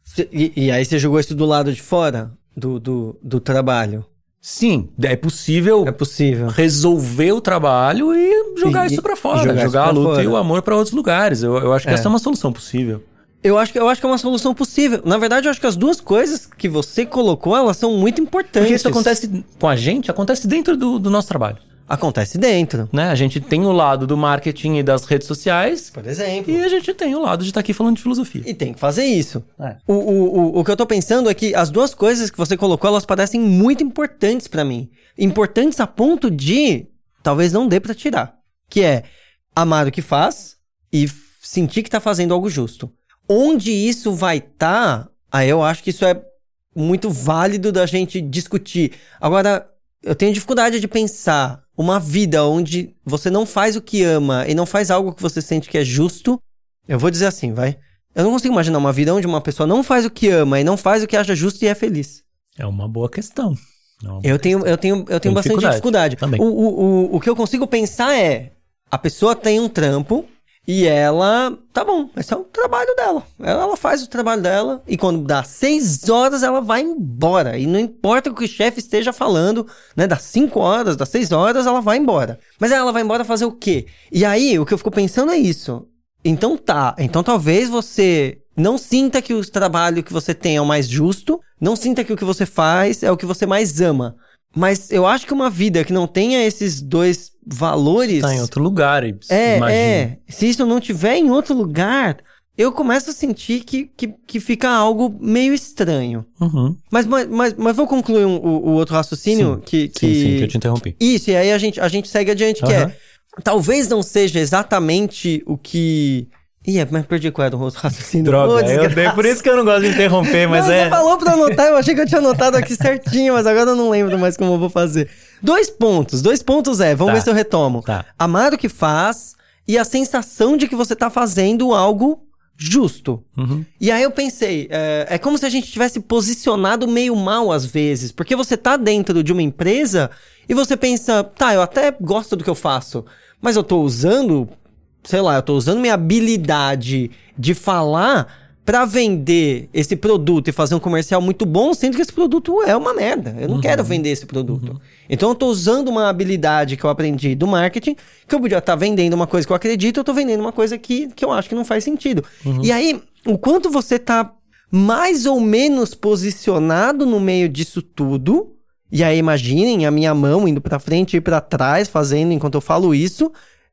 Cê- E, e aí você jogou isso do lado de fora do, do, do trabalho? Sim, é possível É possível. resolver o trabalho e jogar E- isso pra fora. jogar Jogar, a luta fora. e o amor pra outros lugares. Eu, eu acho que É. essa é uma solução possível. Eu acho, que, eu acho que é uma solução possível. Na verdade, eu acho que as duas coisas que você colocou, elas são muito importantes. Porque isso acontece com a gente, acontece dentro do, do nosso trabalho. Acontece dentro. Né? A gente tem o lado do marketing e das redes sociais Por exemplo. e a gente tem o lado de estar aqui falando de filosofia. E tem que fazer isso. É. O, o, o, o que eu tô pensando é que as duas coisas que você colocou, elas parecem muito importantes pra mim. Importantes a ponto de talvez não dê pra tirar. Que é amar o que faz e sentir que tá fazendo algo justo. Onde isso vai estar, aí eu acho que isso é muito válido da gente discutir. Agora, eu tenho dificuldade de pensar uma vida onde você não faz o que ama e não faz algo que você sente que é justo. Eu vou dizer assim, vai. Eu não consigo imaginar uma vida onde uma pessoa não faz o que ama e não faz o que acha justo e é feliz. É uma boa questão. É uma boa Eu tenho, eu tenho, eu tenho bastante dificuldade. dificuldade também. O, o, o, o que eu consigo pensar é: a pessoa tem um trampo e ela. Tá bom, esse é o trabalho dela. Ela, faz o trabalho dela e quando dá seis horas ela vai embora. E não importa o que o chefe esteja falando, né? Das cinco horas, das seis horas, ela vai embora. Mas ela vai embora fazer o quê? E aí, o que eu fico pensando é isso. Então tá, então talvez você não sinta que o trabalho que você tem é o mais justo, não sinta que o que você faz é o que você mais ama. Mas eu acho que uma vida que não tenha esses dois valores. Tá em outro lugar, é, imagina. é. Se isso não tiver em outro lugar, eu começo a sentir que, que, que fica algo meio estranho. Uhum. Mas, mas, mas, vou concluir um- o, o outro raciocínio Sim. que, Sim, que. sim, que eu te interrompi. Isso, e aí a gente, a gente segue adiante, que Aham. é. Talvez não seja exatamente o que. Ih, mas perdi qual era o outro raciocínio. Ô, Droga, eu desgraça. dei, por isso que eu não gosto de interromper, mas Não, é. Você falou pra anotar, eu achei que eu tinha anotado aqui certinho, mas agora eu não lembro mais como eu vou fazer. Dois pontos, dois pontos é, vamos Tá. ver se eu retomo. Tá. Amar o que faz e a sensação de que você tá fazendo algo justo. Uhum. E aí eu pensei, é, é como se a gente tivesse posicionado meio mal às vezes, porque você tá dentro de uma empresa e você pensa, tá, eu até gosto do que eu faço, mas eu tô usando, sei lá, eu tô usando minha habilidade de falar pra vender esse produto e fazer um comercial muito bom, sendo que esse produto é uma merda. Eu não quero vender esse produto. Então eu tô usando uma habilidade que eu aprendi do marketing, que eu podia estar vendendo uma coisa que eu acredito, eu tô vendendo uma coisa que, que eu acho que não faz sentido. E aí, o quanto você tá mais ou menos posicionado no meio disso tudo, e aí imaginem a minha mão indo pra frente e pra trás, fazendo enquanto eu falo isso,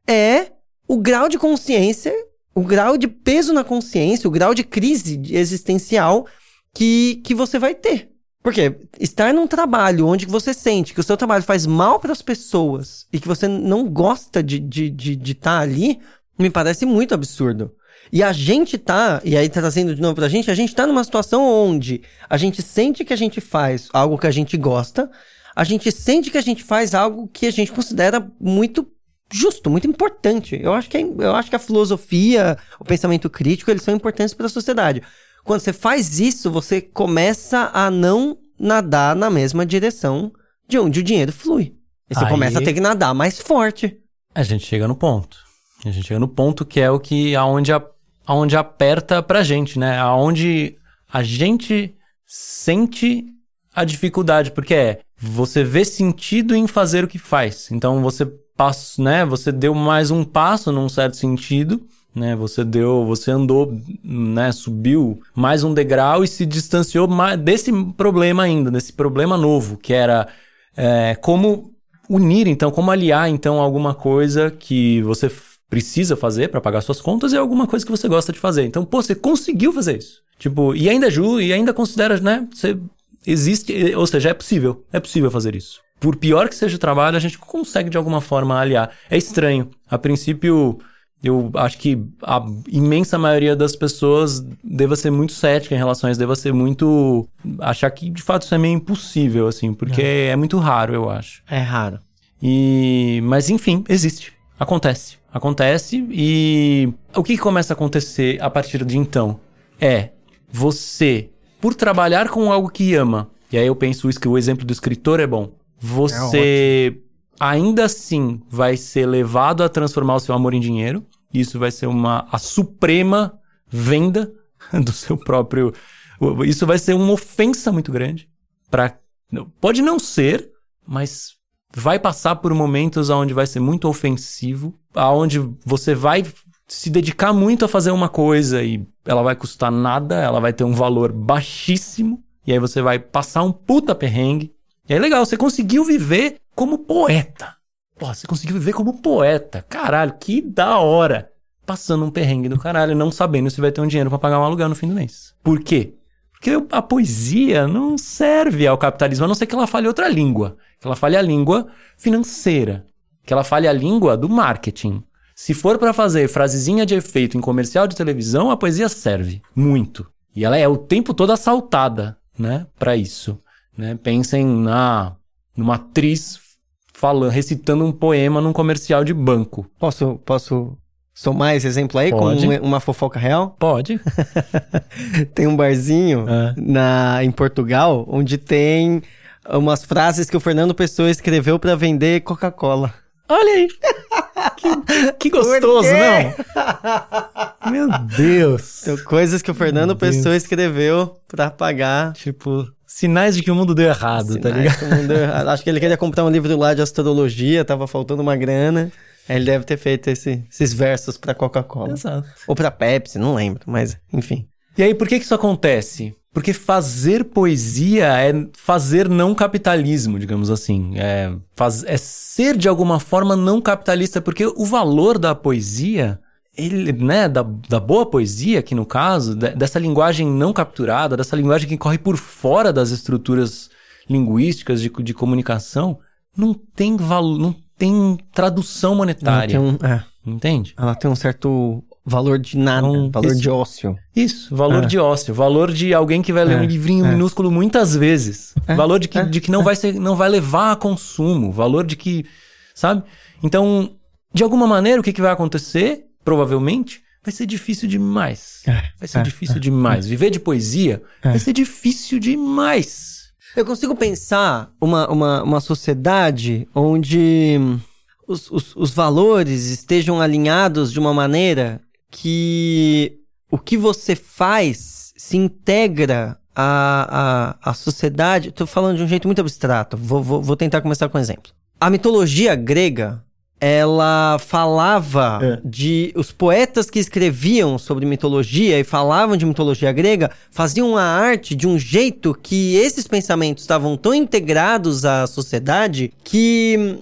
é o grau de consciência, o grau de peso na consciência, o grau de crise existencial que, que você vai ter. Porque estar num trabalho onde você sente que o seu trabalho faz mal para as pessoas e que você não gosta de estar de, de, de tá ali, me parece muito absurdo. E a gente tá, e aí trazendo de novo pra gente, a gente tá numa situação onde a gente sente que a gente faz algo que a gente gosta, a gente sente que a gente faz algo que a gente considera muito justo, muito importante. Eu acho que, é- eu acho que a filosofia, o pensamento crítico, eles são importantes para a sociedade. quando você faz isso, você começa a não nadar na mesma direção de onde o dinheiro flui. E você Aí- começa a ter que nadar mais forte. A gente chega no ponto. A gente chega no ponto que é o que aonde, a, aonde aperta pra gente, né? Aonde a gente sente a dificuldade, porque é você vê sentido em fazer o que faz. Então você passa, né? Você deu mais um passo num certo sentido, né? Você deu, você andou, né? Subiu mais um degrau e se distanciou mais desse problema ainda, desse problema novo, que era é, como unir, então, como aliar, então, alguma coisa que você precisa fazer para pagar suas contas e alguma coisa que você gosta de fazer. Então, pô, você conseguiu fazer isso. Tipo, e ainda ju e ainda considera, né? Você existe, ou seja, é possível, é possível fazer isso. Por pior que seja o trabalho, a gente consegue de alguma forma aliar. É estranho. A princípio, eu acho que a imensa maioria das pessoas deva ser muito cética em relação a isso, deva ser muito. achar que de fato isso é meio impossível, assim, porque é, muito raro, eu acho. É raro. E. Mas enfim, existe. Acontece. Acontece e. O que, que começa a acontecer a partir de então? É você, por trabalhar com algo que ama, e aí eu penso isso que o exemplo do escritor é bom. Você ainda assim vai ser levado a transformar o seu amor em dinheiro. Isso vai ser uma a suprema venda do seu próprio. Isso vai ser uma ofensa muito grande. Pra, pode não ser, mas vai passar por momentos onde vai ser muito ofensivo, aonde você vai se dedicar muito a fazer uma coisa e ela vai custar nada, ela vai ter um valor baixíssimo, e aí você vai passar um puta perrengue. E aí legal, você conseguiu viver como poeta. Pô, você conseguiu viver como poeta. Caralho, que da hora. Passando um perrengue do caralho, não sabendo se vai ter um dinheiro pra pagar um aluguel no fim do mês. Por quê? Porque a poesia não serve ao capitalismo, a não ser que ela fale outra língua. Que ela fale a língua financeira. Que ela fale a língua do marketing. Se for pra fazer frasezinha de efeito em comercial de televisão, a poesia serve muito. E ela é o tempo todo assaltada, né, Pra isso. Né? Pensem na numa atriz falando, recitando um poema num comercial de banco. Posso, posso somar esse exemplo aí Pode. com um- uma fofoca real? Pode. Tem um barzinho É. na, em Portugal onde tem umas frases que o Fernando Pessoa escreveu pra vender Coca-Cola. Olha aí. Que, que gostoso, não? Meu Deus. Então, coisas que o Fernando. Pessoa escreveu pra pagar. Tipo, sinais de que o mundo deu errado, tá sinais ligado? que o mundo- Acho que ele queria comprar um livro lá de astrologia, tava faltando uma grana. Ele deve ter feito esse- esses versos pra Coca-Cola. Exato. Ou pra Pepsi, não lembro, mas enfim. E aí, por que que isso acontece? Porque fazer poesia é fazer não capitalismo, digamos assim. É, faz- é ser de alguma forma não capitalista, porque o valor da poesia, ele, né, da, da boa poesia, aqui no caso, de- dessa linguagem não capturada, dessa linguagem que corre por fora das estruturas linguísticas de, de comunicação, não tem valor, não tem tradução Ela monetária. tem um, é, Entende? ela tem um certo valor de nada, Um- valor isso. de ócio. Isso, valor É. de ócio, valor de alguém que vai ler É, um livrinho é. minúsculo muitas vezes, É, valor de que, é, de que não vai ser, não vai levar a consumo, valor de que, sabe? Então, de alguma maneira, o que, que vai acontecer? Provavelmente, vai ser difícil demais. É, Vai ser é, difícil demais. Viver de poesia É. vai ser difícil demais. Eu consigo pensar uma, uma, uma sociedade onde os, os, os valores estejam alinhados de uma maneira que o que você faz se integra à, à, à sociedade. Estou falando de um jeito muito abstrato, vou, vou, vou tentar começar com um exemplo. A mitologia grega, ela falava É. de. Os poetas que escreviam sobre mitologia e falavam de mitologia grega faziam a arte de um jeito que esses pensamentos estavam tão integrados à sociedade que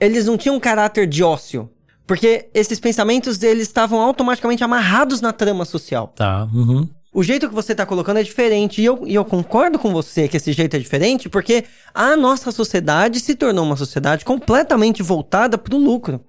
eles não tinham caráter de ócio. Porque esses pensamentos eles estavam automaticamente amarrados na trama social. Tá. Uhum. O jeito que você tá colocando é diferente. E eu, e eu concordo com você que esse jeito é diferente, porque a nossa sociedade se tornou uma sociedade completamente voltada para o lucro.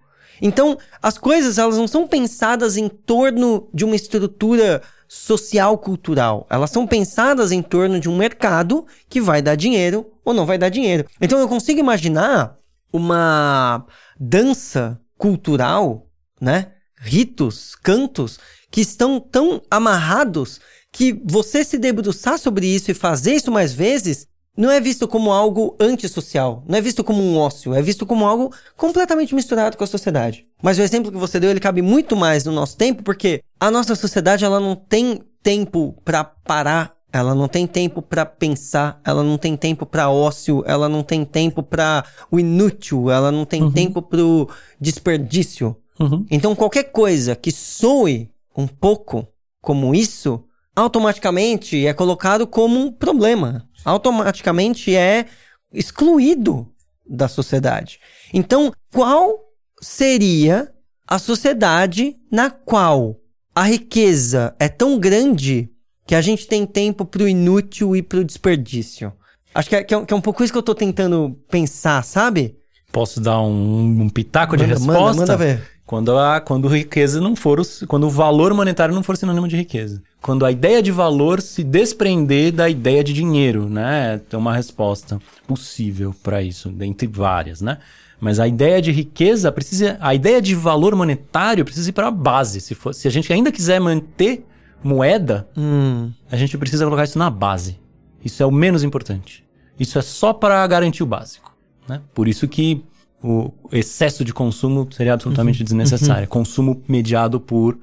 Então, as coisas elas não são pensadas em torno de uma estrutura social cultural. Elas são pensadas em torno de um mercado que vai dar dinheiro ou não vai dar dinheiro. Então, eu consigo imaginar uma dança cultural, né? Ritos, cantos que estão tão amarrados que você se debruçar sobre isso e fazer isso mais vezes não é visto como algo antissocial, não é visto como um ócio, é visto como algo completamente misturado com a sociedade. Mas o exemplo que você deu, ele cabe muito mais no nosso tempo, porque a nossa sociedade ela não tem tempo para parar, ela não tem tempo para pensar, ela não tem tempo para ócio, ela não tem tempo para o inútil, ela não tem uhum. tempo pro desperdício. Uhum. Então qualquer coisa que soe um pouco como isso, automaticamente é colocado como um problema automaticamente é excluído da sociedade. Então, qual seria a sociedade na qual a riqueza é tão grande que a gente tem tempo para o inútil e para o desperdício? Acho que é, que, é, que é, um pouco isso que eu estou tentando pensar, sabe? Posso dar um, um pitaco manda, de resposta? Manda, manda ver. Quando a quando riqueza não for, quando o valor monetário não for sinônimo de riqueza. Quando a ideia de valor se desprender da ideia de dinheiro, né? Tem uma resposta possível para isso, dentre várias, né? Mas a ideia de riqueza precisa, a ideia de valor monetário precisa ir para a base. Se, for, se a gente ainda quiser manter moeda, hum. a gente precisa colocar isso na base. Isso é o menos importante. Isso é só para garantir o básico, né? Por isso que o excesso de consumo seria absolutamente uhum. desnecessário. Uhum. Consumo mediado por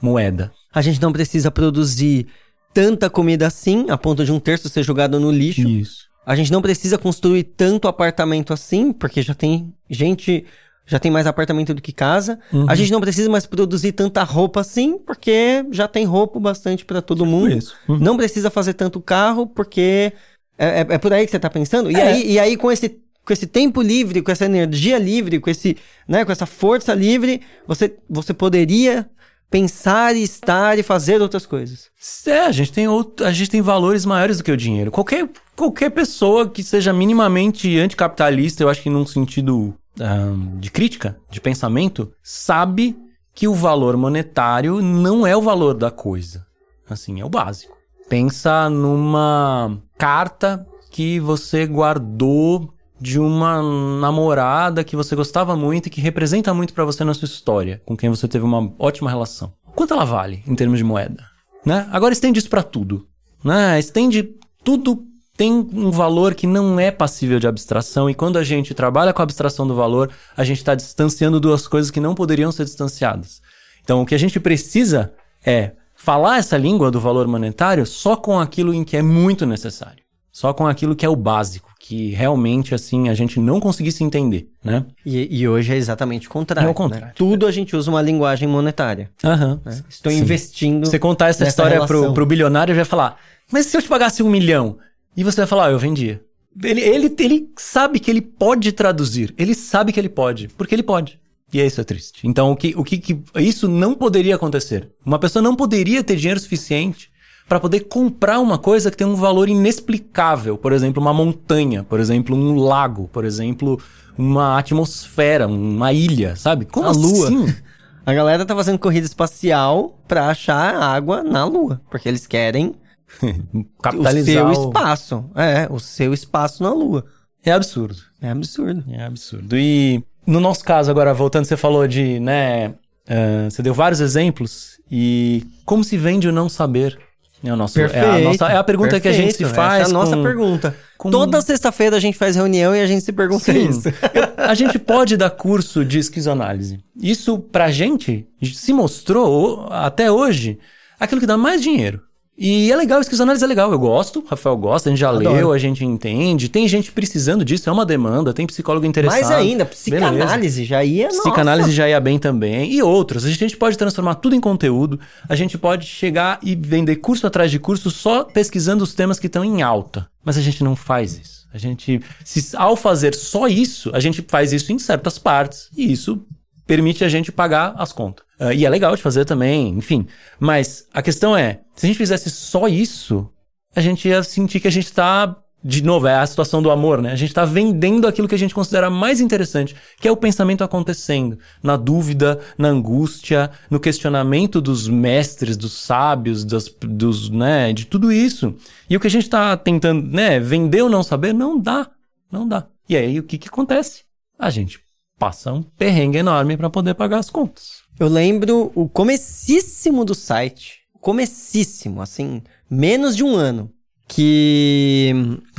moeda. A gente não precisa produzir tanta comida assim, a ponto de um terço ser jogado no lixo. Isso. A gente não precisa construir tanto apartamento assim, porque já tem gente, já tem mais apartamento do que casa. Uhum. A gente não precisa mais produzir tanta roupa assim, porque já tem roupa bastante para todo mundo. Isso. Uhum. Não precisa fazer tanto carro, porque é, é, é, por aí que você tá pensando? E, é. aí, e aí, com esse com esse tempo livre, com essa energia livre, com esse, né, com essa força livre, você, você poderia pensar e estar e fazer outras coisas. É, a gente tem outro, a gente tem valores maiores do que o dinheiro. Qualquer, qualquer pessoa que seja minimamente anticapitalista, eu acho que num sentido um, de crítica, de pensamento, sabe que o valor monetário não é o valor da coisa. Assim, é o básico. Pensa numa carta que você guardou de uma namorada que você gostava muito e que representa muito para você na sua história, com quem você teve uma ótima relação. Quanto ela vale em termos de moeda? Né? Agora estende isso para tudo. Né? Estende tudo tem um valor que não é passível de abstração e quando a gente trabalha com a abstração do valor, a gente está distanciando duas coisas que não poderiam ser distanciadas. Então, o que a gente precisa é falar essa língua do valor monetário só com aquilo em que é muito necessário, só com aquilo que é o básico que realmente, assim, a gente não conseguisse entender, né? E, e hoje é exatamente o contrário. É o contrário. Né? Tudo a gente usa uma linguagem monetária. Aham. Né? Estou Sim. investindo. Você contar essa história pro, pro bilionário, vai falar, mas se eu te pagasse um milhão? E você vai falar, ah, eu vendia. Ele, ele, ele sabe que ele pode traduzir. Ele sabe que ele pode, porque ele pode. E isso é triste. Então, o que, o que, que isso não poderia acontecer? Uma pessoa não poderia ter dinheiro suficiente para poder comprar uma coisa que tem um valor inexplicável, por exemplo, uma montanha, por exemplo, um lago, por exemplo, uma atmosfera, uma ilha, sabe? Como a lua. A galera tá fazendo corrida espacial para achar água na lua, porque eles querem capitalizar o seu espaço. É, o seu espaço na lua. É absurdo. É absurdo. É absurdo. E no nosso caso, agora voltando, você falou de, né? Uh, você deu vários exemplos e como se vende o não saber é, o nosso, Perfeito. É, a nossa, é a pergunta Perfeito. que a gente se faz. Essa é a nossa com, pergunta. Com... Toda sexta-feira a gente faz reunião e a gente se pergunta Sim. isso. a gente pode dar curso de esquizoanálise. Isso, pra gente, se mostrou até hoje aquilo que dá mais dinheiro. E é legal, esquizoanálise é legal. Eu gosto, Rafael gosta, a gente já Adoro. leu, a gente entende. Tem gente precisando disso, é uma demanda, tem psicólogo interessado. Mais ainda, psicanálise Beleza. já ia. Psicanálise nossa. já ia bem também. E outros. A gente pode transformar tudo em conteúdo. A gente pode chegar e vender curso atrás de curso só pesquisando os temas que estão em alta. Mas a gente não faz isso. A gente, se, ao fazer só isso, a gente faz isso em certas partes. E isso permite a gente pagar as contas. Uh, e é legal de fazer também, enfim. Mas a questão é, se a gente fizesse só isso, a gente ia sentir que a gente está de novo, é a situação do amor, né? A gente está vendendo aquilo que a gente considera mais interessante, que é o pensamento acontecendo, na dúvida, na angústia, no questionamento dos mestres, dos sábios, dos, dos né, de tudo isso. E o que a gente está tentando, né, vender ou não saber, não dá, não dá. E aí o que que acontece? A gente passa um perrengue enorme para poder pagar as contas. Eu lembro o comecíssimo do site, comecíssimo, assim, menos de um ano, que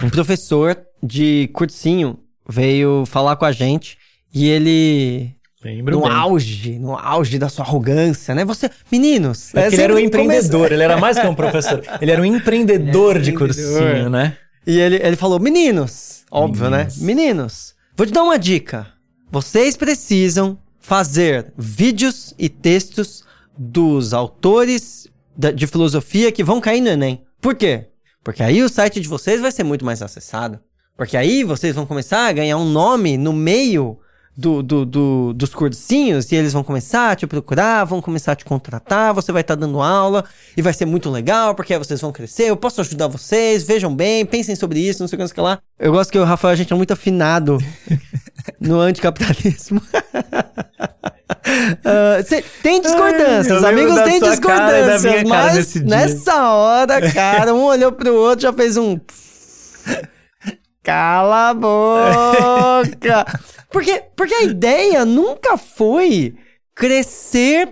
um professor de cursinho veio falar com a gente e ele Lembro no bem. auge, no auge da sua arrogância, né? Você, meninos, É ele era um empreendedor, começa- ele era mais que um professor. Ele era um empreendedor de Empreendedor. cursinho, né? E ele, ele falou, meninos, óbvio, Meninos. né? Meninos, vou te dar uma dica. Vocês precisam fazer vídeos e textos dos autores de filosofia que vão cair no Enem. Por quê? Porque aí o site de vocês vai ser muito mais acessado. Porque aí vocês vão começar a ganhar um nome no meio do, do- do- dos cursinhos e eles vão começar a te procurar, vão começar a te contratar, você vai estar dando aula e vai ser muito legal porque aí vocês vão crescer, eu posso ajudar vocês, vejam bem, pensem sobre isso, não sei o que, lá. Eu gosto que o Rafael, a gente é muito afinado no anticapitalismo. Ah, cê- tem discordâncias, lembro amigos têm discordâncias, mas nessa hora, cara, um olhou pro outro já fez um Cala a boca! Porque, porque a ideia nunca foi crescer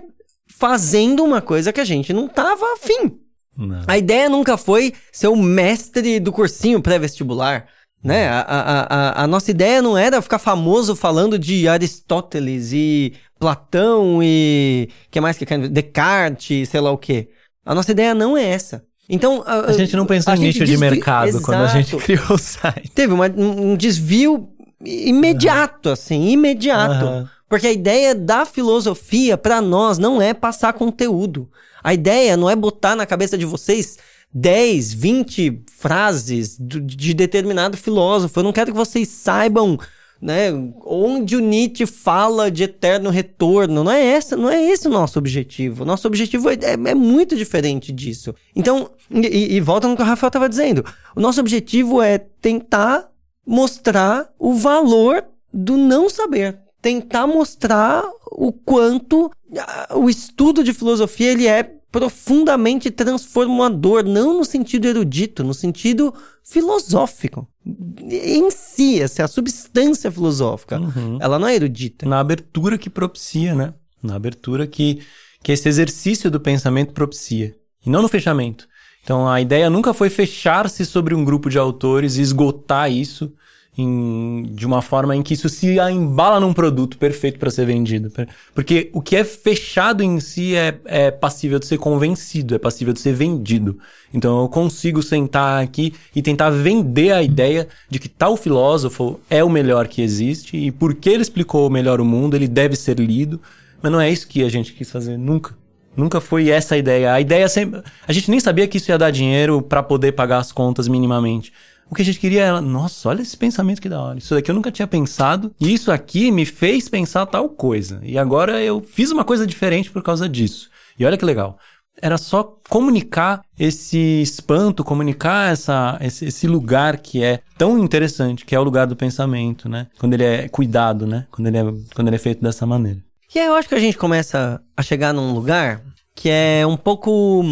fazendo uma coisa que a gente não tava afim. Não. A ideia nunca foi ser o mestre do cursinho pré-vestibular. Né? A, a, a, a nossa ideia não era ficar famoso falando de Aristóteles e Platão e. que mais que? Descartes, sei lá o quê. A nossa ideia não é essa. Então. A gente não pensou em nicho de desvi- mercado quando a gente Exato. criou o site. Teve uma- um um desvio imediato, assim, imediato. Aham. Porque a ideia da filosofia, pra nós, não é passar conteúdo. A ideia não é botar na cabeça de vocês 10, 20 frases de determinado filósofo. Eu não quero que vocês saibam, né, onde o Nietzsche fala de eterno retorno. Não é essa, não é esse o nosso objetivo. O nosso objetivo é, é- é muito diferente disso. Então, e, e volta no que o Rafael estava dizendo. O nosso objetivo é tentar mostrar o valor do não saber. Tentar mostrar o quanto ah, o estudo de filosofia ele é profundamente transformador, não no sentido erudito, no sentido filosófico. Em si, essa é a substância filosófica. Uhum. Ela não é erudita. Na abertura que propicia, né? Na abertura que, que esse exercício do pensamento propicia. E não no fechamento. Então a ideia nunca foi fechar-se sobre um grupo de autores e esgotar isso em- de uma forma em que isso se embala num produto perfeito para ser vendido. Porque o que é fechado em si é, é passível de ser convencido, é passível de ser vendido. Então eu consigo sentar aqui e tentar vender a ideia de que tal filósofo é o melhor que existe e porque ele explicou melhor o mundo, ele deve ser lido. Mas não é isso que a gente quis fazer nunca. Nunca foi essa a ideia. A ideia sempre. A gente nem sabia que isso ia dar dinheiro para poder pagar as contas minimamente. O que a gente queria era, nossa, olha esse pensamento que da hora. Isso daqui eu nunca tinha pensado. E isso aqui me fez pensar tal coisa. E agora eu fiz uma coisa diferente por causa disso. E olha que legal. Era só comunicar esse espanto, comunicar essa, esse, esse lugar que é tão interessante, que é o lugar do pensamento, né? Quando ele é cuidado, né? Quando ele é, quando ele é feito dessa maneira. E aí eu acho que a gente começa a chegar num lugar que é um pouco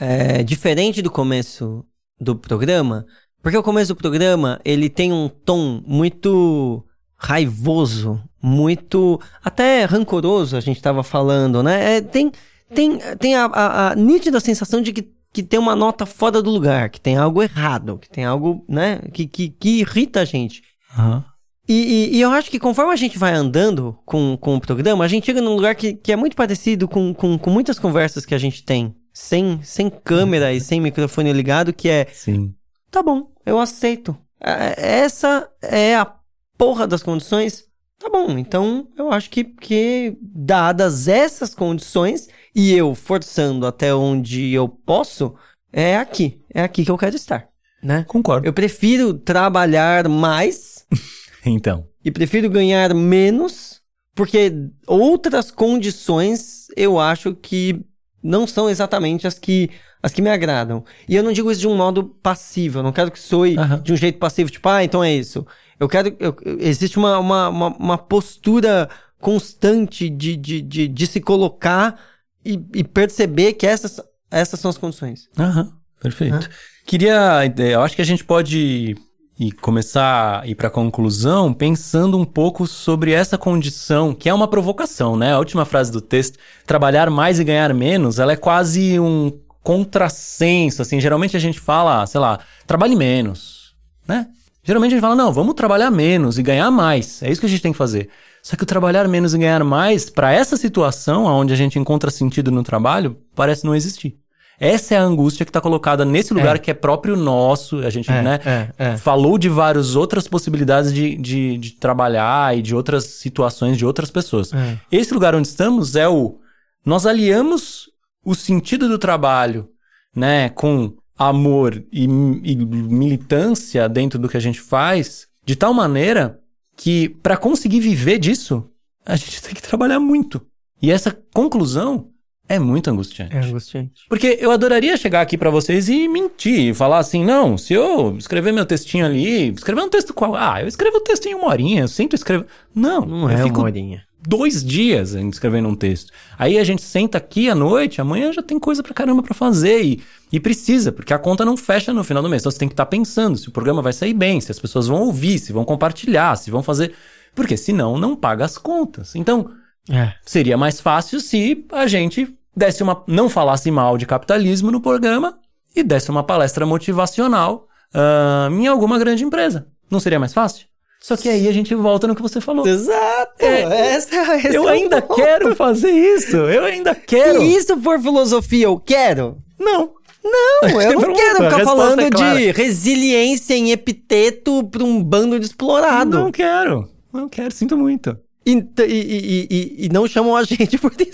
é, diferente do começo do programa, porque o começo do programa ele tem um tom muito raivoso, muito até rancoroso, a gente estava falando, né? É, tem tem, tem a, a, a nítida sensação de que, que tem uma nota fora do lugar, que tem algo errado, que tem algo, né, que, que, que irrita a gente. Aham. E, e- e eu acho que conforme a gente vai andando com, com o programa, a gente chega num lugar que, que é muito parecido com, com, com muitas conversas que a gente tem, sem, sem câmera e sem microfone ligado, que é, Sim. tá bom, eu aceito. É- Essa é a porra das condições. Tá bom, então eu acho que, que dadas essas condições, e eu forçando até onde eu posso, é aqui. É aqui que eu quero estar, né? Concordo. Eu prefiro trabalhar mais Então. e prefiro ganhar menos, porque outras condições eu acho que não são exatamente as que, as que me agradam. E eu não digo isso de um modo passivo, eu não quero que soe Aham. de um jeito passivo, tipo, ah, então é isso. Eu quero. eu- existe uma, uma, uma, uma postura constante de, de, de, de se colocar e, e perceber que essas, essas são as condições. Aham, perfeito. Queria. eh, Eu acho que a gente pode e começar a ir para a conclusão pensando um pouco sobre essa condição, que é uma provocação, né? A última frase do texto, trabalhar mais e ganhar menos, ela é quase um contrassenso, assim. Geralmente a gente fala, sei lá, trabalhe menos, né? Geralmente a gente fala, não, vamos trabalhar menos e ganhar mais. É isso que a gente tem que fazer. Só que o trabalhar menos e ganhar mais, para essa situação onde a gente encontra sentido no trabalho, parece não existir. Essa é a angústia que está colocada nesse lugar é. que é próprio nosso. A gente é, né, é, é, falou de várias outras possibilidades de, de, de, trabalhar e de outras situações de outras pessoas. É. Esse lugar onde estamos é o. Nós aliamos o sentido do trabalho né, com amor e, e militância dentro do que a gente faz, de tal maneira que para conseguir viver disso, a gente tem que trabalhar muito. E essa conclusão é muito angustiante. É angustiante. Porque eu adoraria chegar aqui para vocês e mentir, falar assim, não, se eu escrever meu textinho ali, escrever um texto qual? Ah, eu escrevo o texto em uma horinha, eu sinto escrever. Não, não é uma horinha. Dois dias escrevendo um texto. Aí a gente senta aqui à noite, amanhã já tem coisa pra caramba pra fazer. E, e precisa, porque a conta não fecha no final do mês. Então você tem que estar tá pensando se o programa vai sair bem, se as pessoas vão ouvir, se vão compartilhar, se vão fazer. Porque senão não paga as contas. Então, é. seria mais fácil se a gente desse uma. não falasse mal de capitalismo no programa e desse uma palestra motivacional uh, em alguma grande empresa. Não seria mais fácil? Só que aí a gente volta no que você falou. Exato! É, essa, essa eu é ainda ponto. quero fazer isso! Eu ainda quero! Se isso for filosofia, eu quero? Não. Não, eu não quero ficar falando é de resiliência em epiteto pra um bando de explorado. Não quero. Não quero, sinto muito. E, e, e, e, não chamam a gente por isso.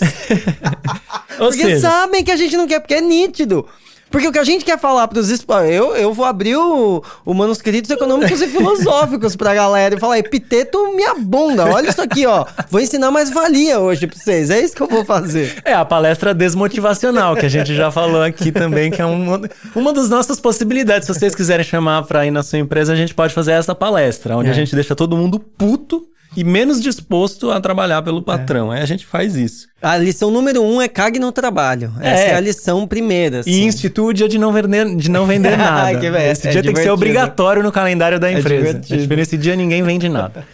porque seja... sabem que a gente não quer, porque é nítido. Porque o que a gente quer falar para os eu Eu vou abrir o, o Manuscritos Econômicos e Filosóficos pra galera e falar: epiteto minha bunda, olha isso aqui, ó. Vou ensinar mais valia hoje pra vocês. É isso que eu vou fazer. É a palestra desmotivacional, que a gente já falou aqui também, que é uma, uma das nossas possibilidades. Se vocês quiserem chamar pra ir na sua empresa, a gente pode fazer essa palestra, onde é. a gente deixa todo mundo puto e menos disposto a trabalhar pelo patrão. É. Aí a gente faz isso. A lição número um é cague no trabalho. Essa é, é a lição primeira. Assim. E institui o dia de não vender, de não vender nada. Esse é dia tem que ser obrigatório no calendário da é empresa. É nesse dia ninguém vende nada.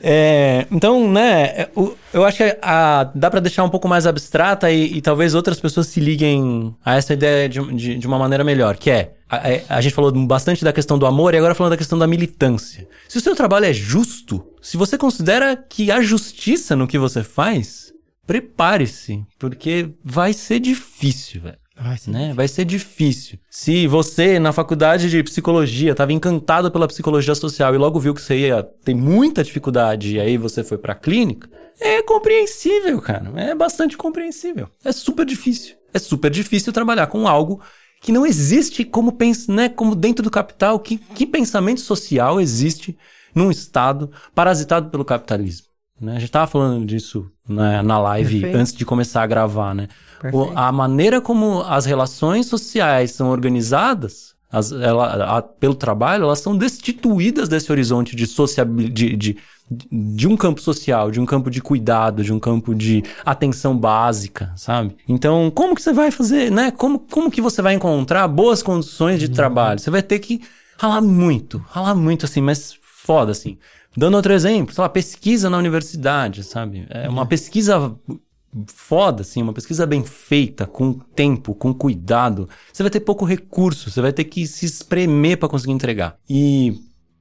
É, então, né, eu acho que a, dá para deixar um pouco mais abstrata e, e, talvez outras pessoas se liguem a essa ideia de, de, de uma maneira melhor, que é, a, a, gente falou bastante da questão do amor e agora falando da questão da militância. Se o seu trabalho é justo, se você considera que há justiça no que você faz, prepare-se, porque vai ser difícil, velho. Vai ser, né? Vai ser difícil. Se você, na faculdade de psicologia, estava encantado pela psicologia social e logo viu que você ia ter muita dificuldade e aí você foi pra clínica, é compreensível, cara. É bastante compreensível. É super difícil. É super difícil trabalhar com algo que não existe como, né, como dentro do capital. Que, que pensamento social existe num Estado parasitado pelo capitalismo? Né? A gente estava falando disso né, na live Perfeito. antes de começar a gravar, né? O, a maneira como as relações sociais são organizadas as, ela, a, pelo trabalho, elas são destituídas desse horizonte de, sociabilidade, de, de, de, um campo social, de um campo de cuidado, de um campo de atenção básica, sabe? Então, como que você vai fazer, né? Como, como que você vai encontrar boas condições de uhum. trabalho? Você vai ter que ralar muito, ralar muito, assim, mas foda, assim. Dando outro exemplo, sei lá, pesquisa na universidade, sabe? É uma uhum. pesquisa foda, assim, uma pesquisa bem feita, com tempo, com cuidado, você vai ter pouco recurso, você vai ter que se espremer para conseguir entregar. E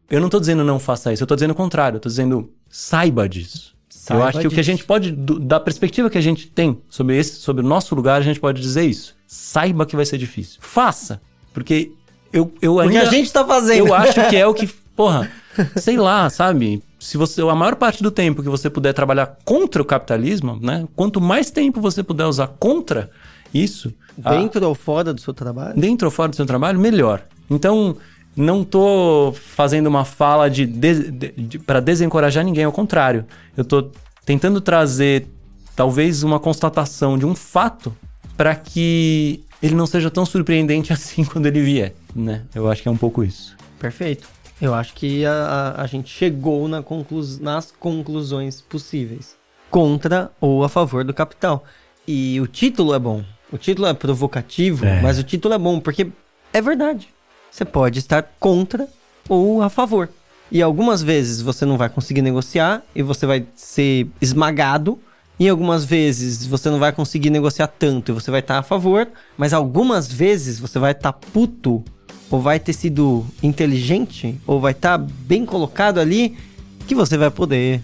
eu não tô dizendo não faça isso, eu tô dizendo o contrário, eu tô dizendo saiba disso. Saiba eu acho que disso. o que a gente pode, do, da perspectiva que a gente tem sobre esse, sobre o nosso lugar, a gente pode dizer isso. Saiba que vai ser difícil. Faça, porque eu, eu ainda... Porque a gente tá fazendo. Eu acho que é o que, porra, sei lá, sabe? se você a maior parte do tempo que você puder trabalhar contra o capitalismo, né? Quanto mais tempo você puder usar contra isso, dentro a, ou fora do seu trabalho, dentro ou fora do seu trabalho, melhor. Então, não tô fazendo uma fala de, de, de, de para desencorajar ninguém, ao contrário. Eu tô tentando trazer talvez uma constatação de um fato para que ele não seja tão surpreendente assim quando ele vier, né? Eu acho que é um pouco isso. Perfeito. Eu acho que a, a, a gente chegou na conclus, nas conclusões possíveis. Contra ou a favor do capital. E o título é bom. O título é provocativo, é. mas o título é bom porque é verdade. Você pode estar contra ou a favor. E algumas vezes você não vai conseguir negociar e você vai ser esmagado. E algumas vezes você não vai conseguir negociar tanto e você vai estar a favor. Mas algumas vezes você vai estar puto ou vai ter sido inteligente ou vai estar bem colocado ali que você vai poder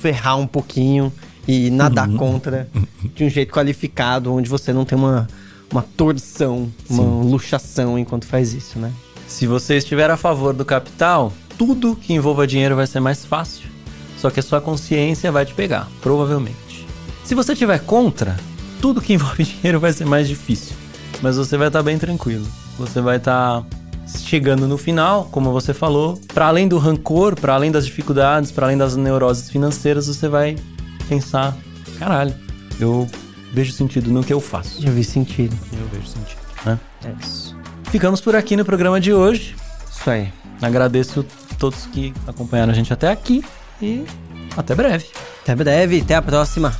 ferrar um pouquinho e nadar uhum. contra de um jeito qualificado, onde você não tem uma, uma torção, uma Sim. luxação enquanto faz isso, né? Se você estiver a favor do capital, tudo que envolva dinheiro vai ser mais fácil. Só que a sua consciência vai te pegar, provavelmente. Se você estiver contra, tudo que envolve dinheiro vai ser mais difícil. Mas você vai estar bem tranquilo. Você vai estar chegando no final, como você falou, para além do rancor, para além das dificuldades, para além das neuroses financeiras, você vai pensar: caralho, eu vejo sentido no que eu faço. Eu vi sentido. Eu vejo sentido, né? É isso. Ficamos por aqui no programa de hoje. Isso aí. Agradeço a todos que acompanharam a gente até aqui e até breve. Até breve, até a próxima.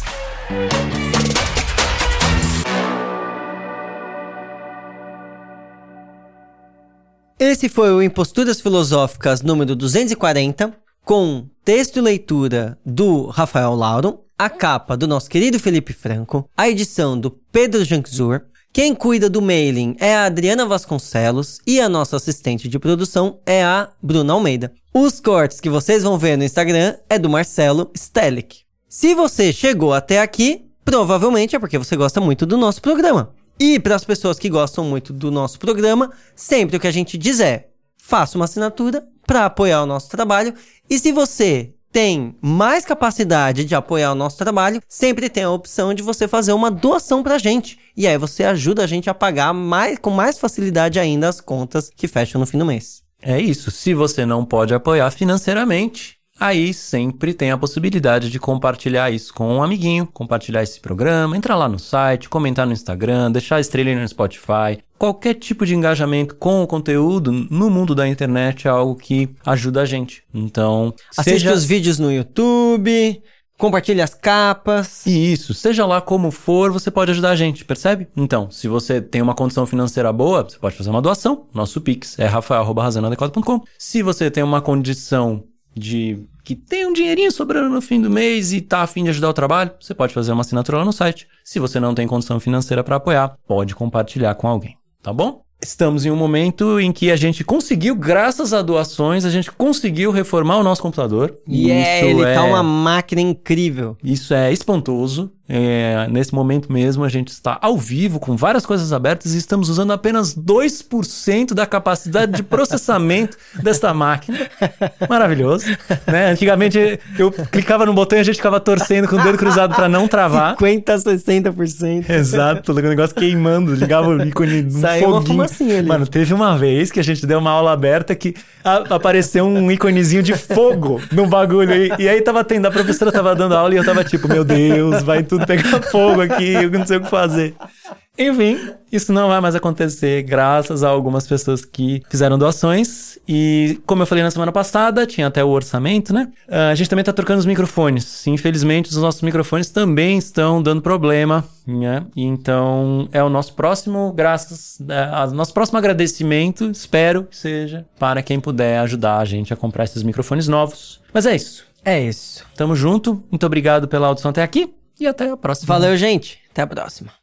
Esse foi o Imposturas Filosóficas número 240 com texto e leitura do Rafael Lauro, a capa do nosso querido Felipe Franco, a edição do Pedro Janczur. Quem cuida do mailing é a Adriana Vasconcelos e a nossa assistente de produção é a Bruna Almeida. Os cortes que vocês vão ver no Instagram é do Marcelo Stelic. Se você chegou até aqui, provavelmente é porque você gosta muito do nosso programa. E para as pessoas que gostam muito do nosso programa, sempre o que a gente diz é: faça uma assinatura para apoiar o nosso trabalho. E se você tem mais capacidade de apoiar o nosso trabalho, sempre tem a opção de você fazer uma doação pra gente. E aí você ajuda a gente a pagar mais, com mais facilidade ainda as contas que fecham no fim do mês. É isso. Se você não pode apoiar financeiramente, aí sempre tem a possibilidade de compartilhar isso com um amiguinho, compartilhar esse programa, entrar lá no site, comentar no Instagram, deixar estrela no Spotify. Qualquer tipo de engajamento com o conteúdo no mundo da internet é algo que ajuda a gente. Então, assiste seja... os vídeos no YouTube, compartilhe as capas. Isso, seja lá como for, você pode ajudar a gente, percebe? Então, se você tem uma condição financeira boa, você pode fazer uma doação. Nosso Pix é rafael.razanadequado.com. Se você tem uma condição de que tem um dinheirinho sobrando no fim do mês e tá afim de ajudar o trabalho, você pode fazer uma assinatura lá no site. Se você não tem condição financeira para apoiar, pode compartilhar com alguém, tá bom? Estamos em um momento em que a gente conseguiu, graças a doações, a gente conseguiu reformar o nosso computador. E yeah, ele tá é... tá uma máquina incrível. Isso é espantoso. É, nesse momento mesmo, a gente está ao vivo com várias coisas abertas e estamos usando apenas 2% da capacidade de processamento desta máquina. Maravilhoso. Né? Antigamente eu clicava no botão e a gente ficava torcendo com o dedo cruzado para não travar. 50, 60%. Exato, o negócio queimando, ligava o ícone no Saiu foguinho. Uma. Mano, teve uma vez que a gente deu uma aula aberta que a, apareceu um íconezinho de fogo no bagulho. E, e aí tava tendo, a professora tava dando aula e eu tava tipo, meu Deus, vai tudo pegar fogo aqui, eu não sei o que fazer. Enfim, isso não vai mais acontecer graças a algumas pessoas que fizeram doações. E como eu falei na semana passada, tinha até o orçamento, né? Uh, a gente também tá trocando os microfones. Infelizmente, os nossos microfones também estão dando problema, né? Então, é o nosso próximo, graças, uh, nosso próximo agradecimento, espero que seja para quem puder ajudar a gente a comprar esses microfones novos. Mas é isso. É isso. Tamo junto. Muito obrigado pela audição até aqui e até a próxima. Valeu, gente. Até a próxima.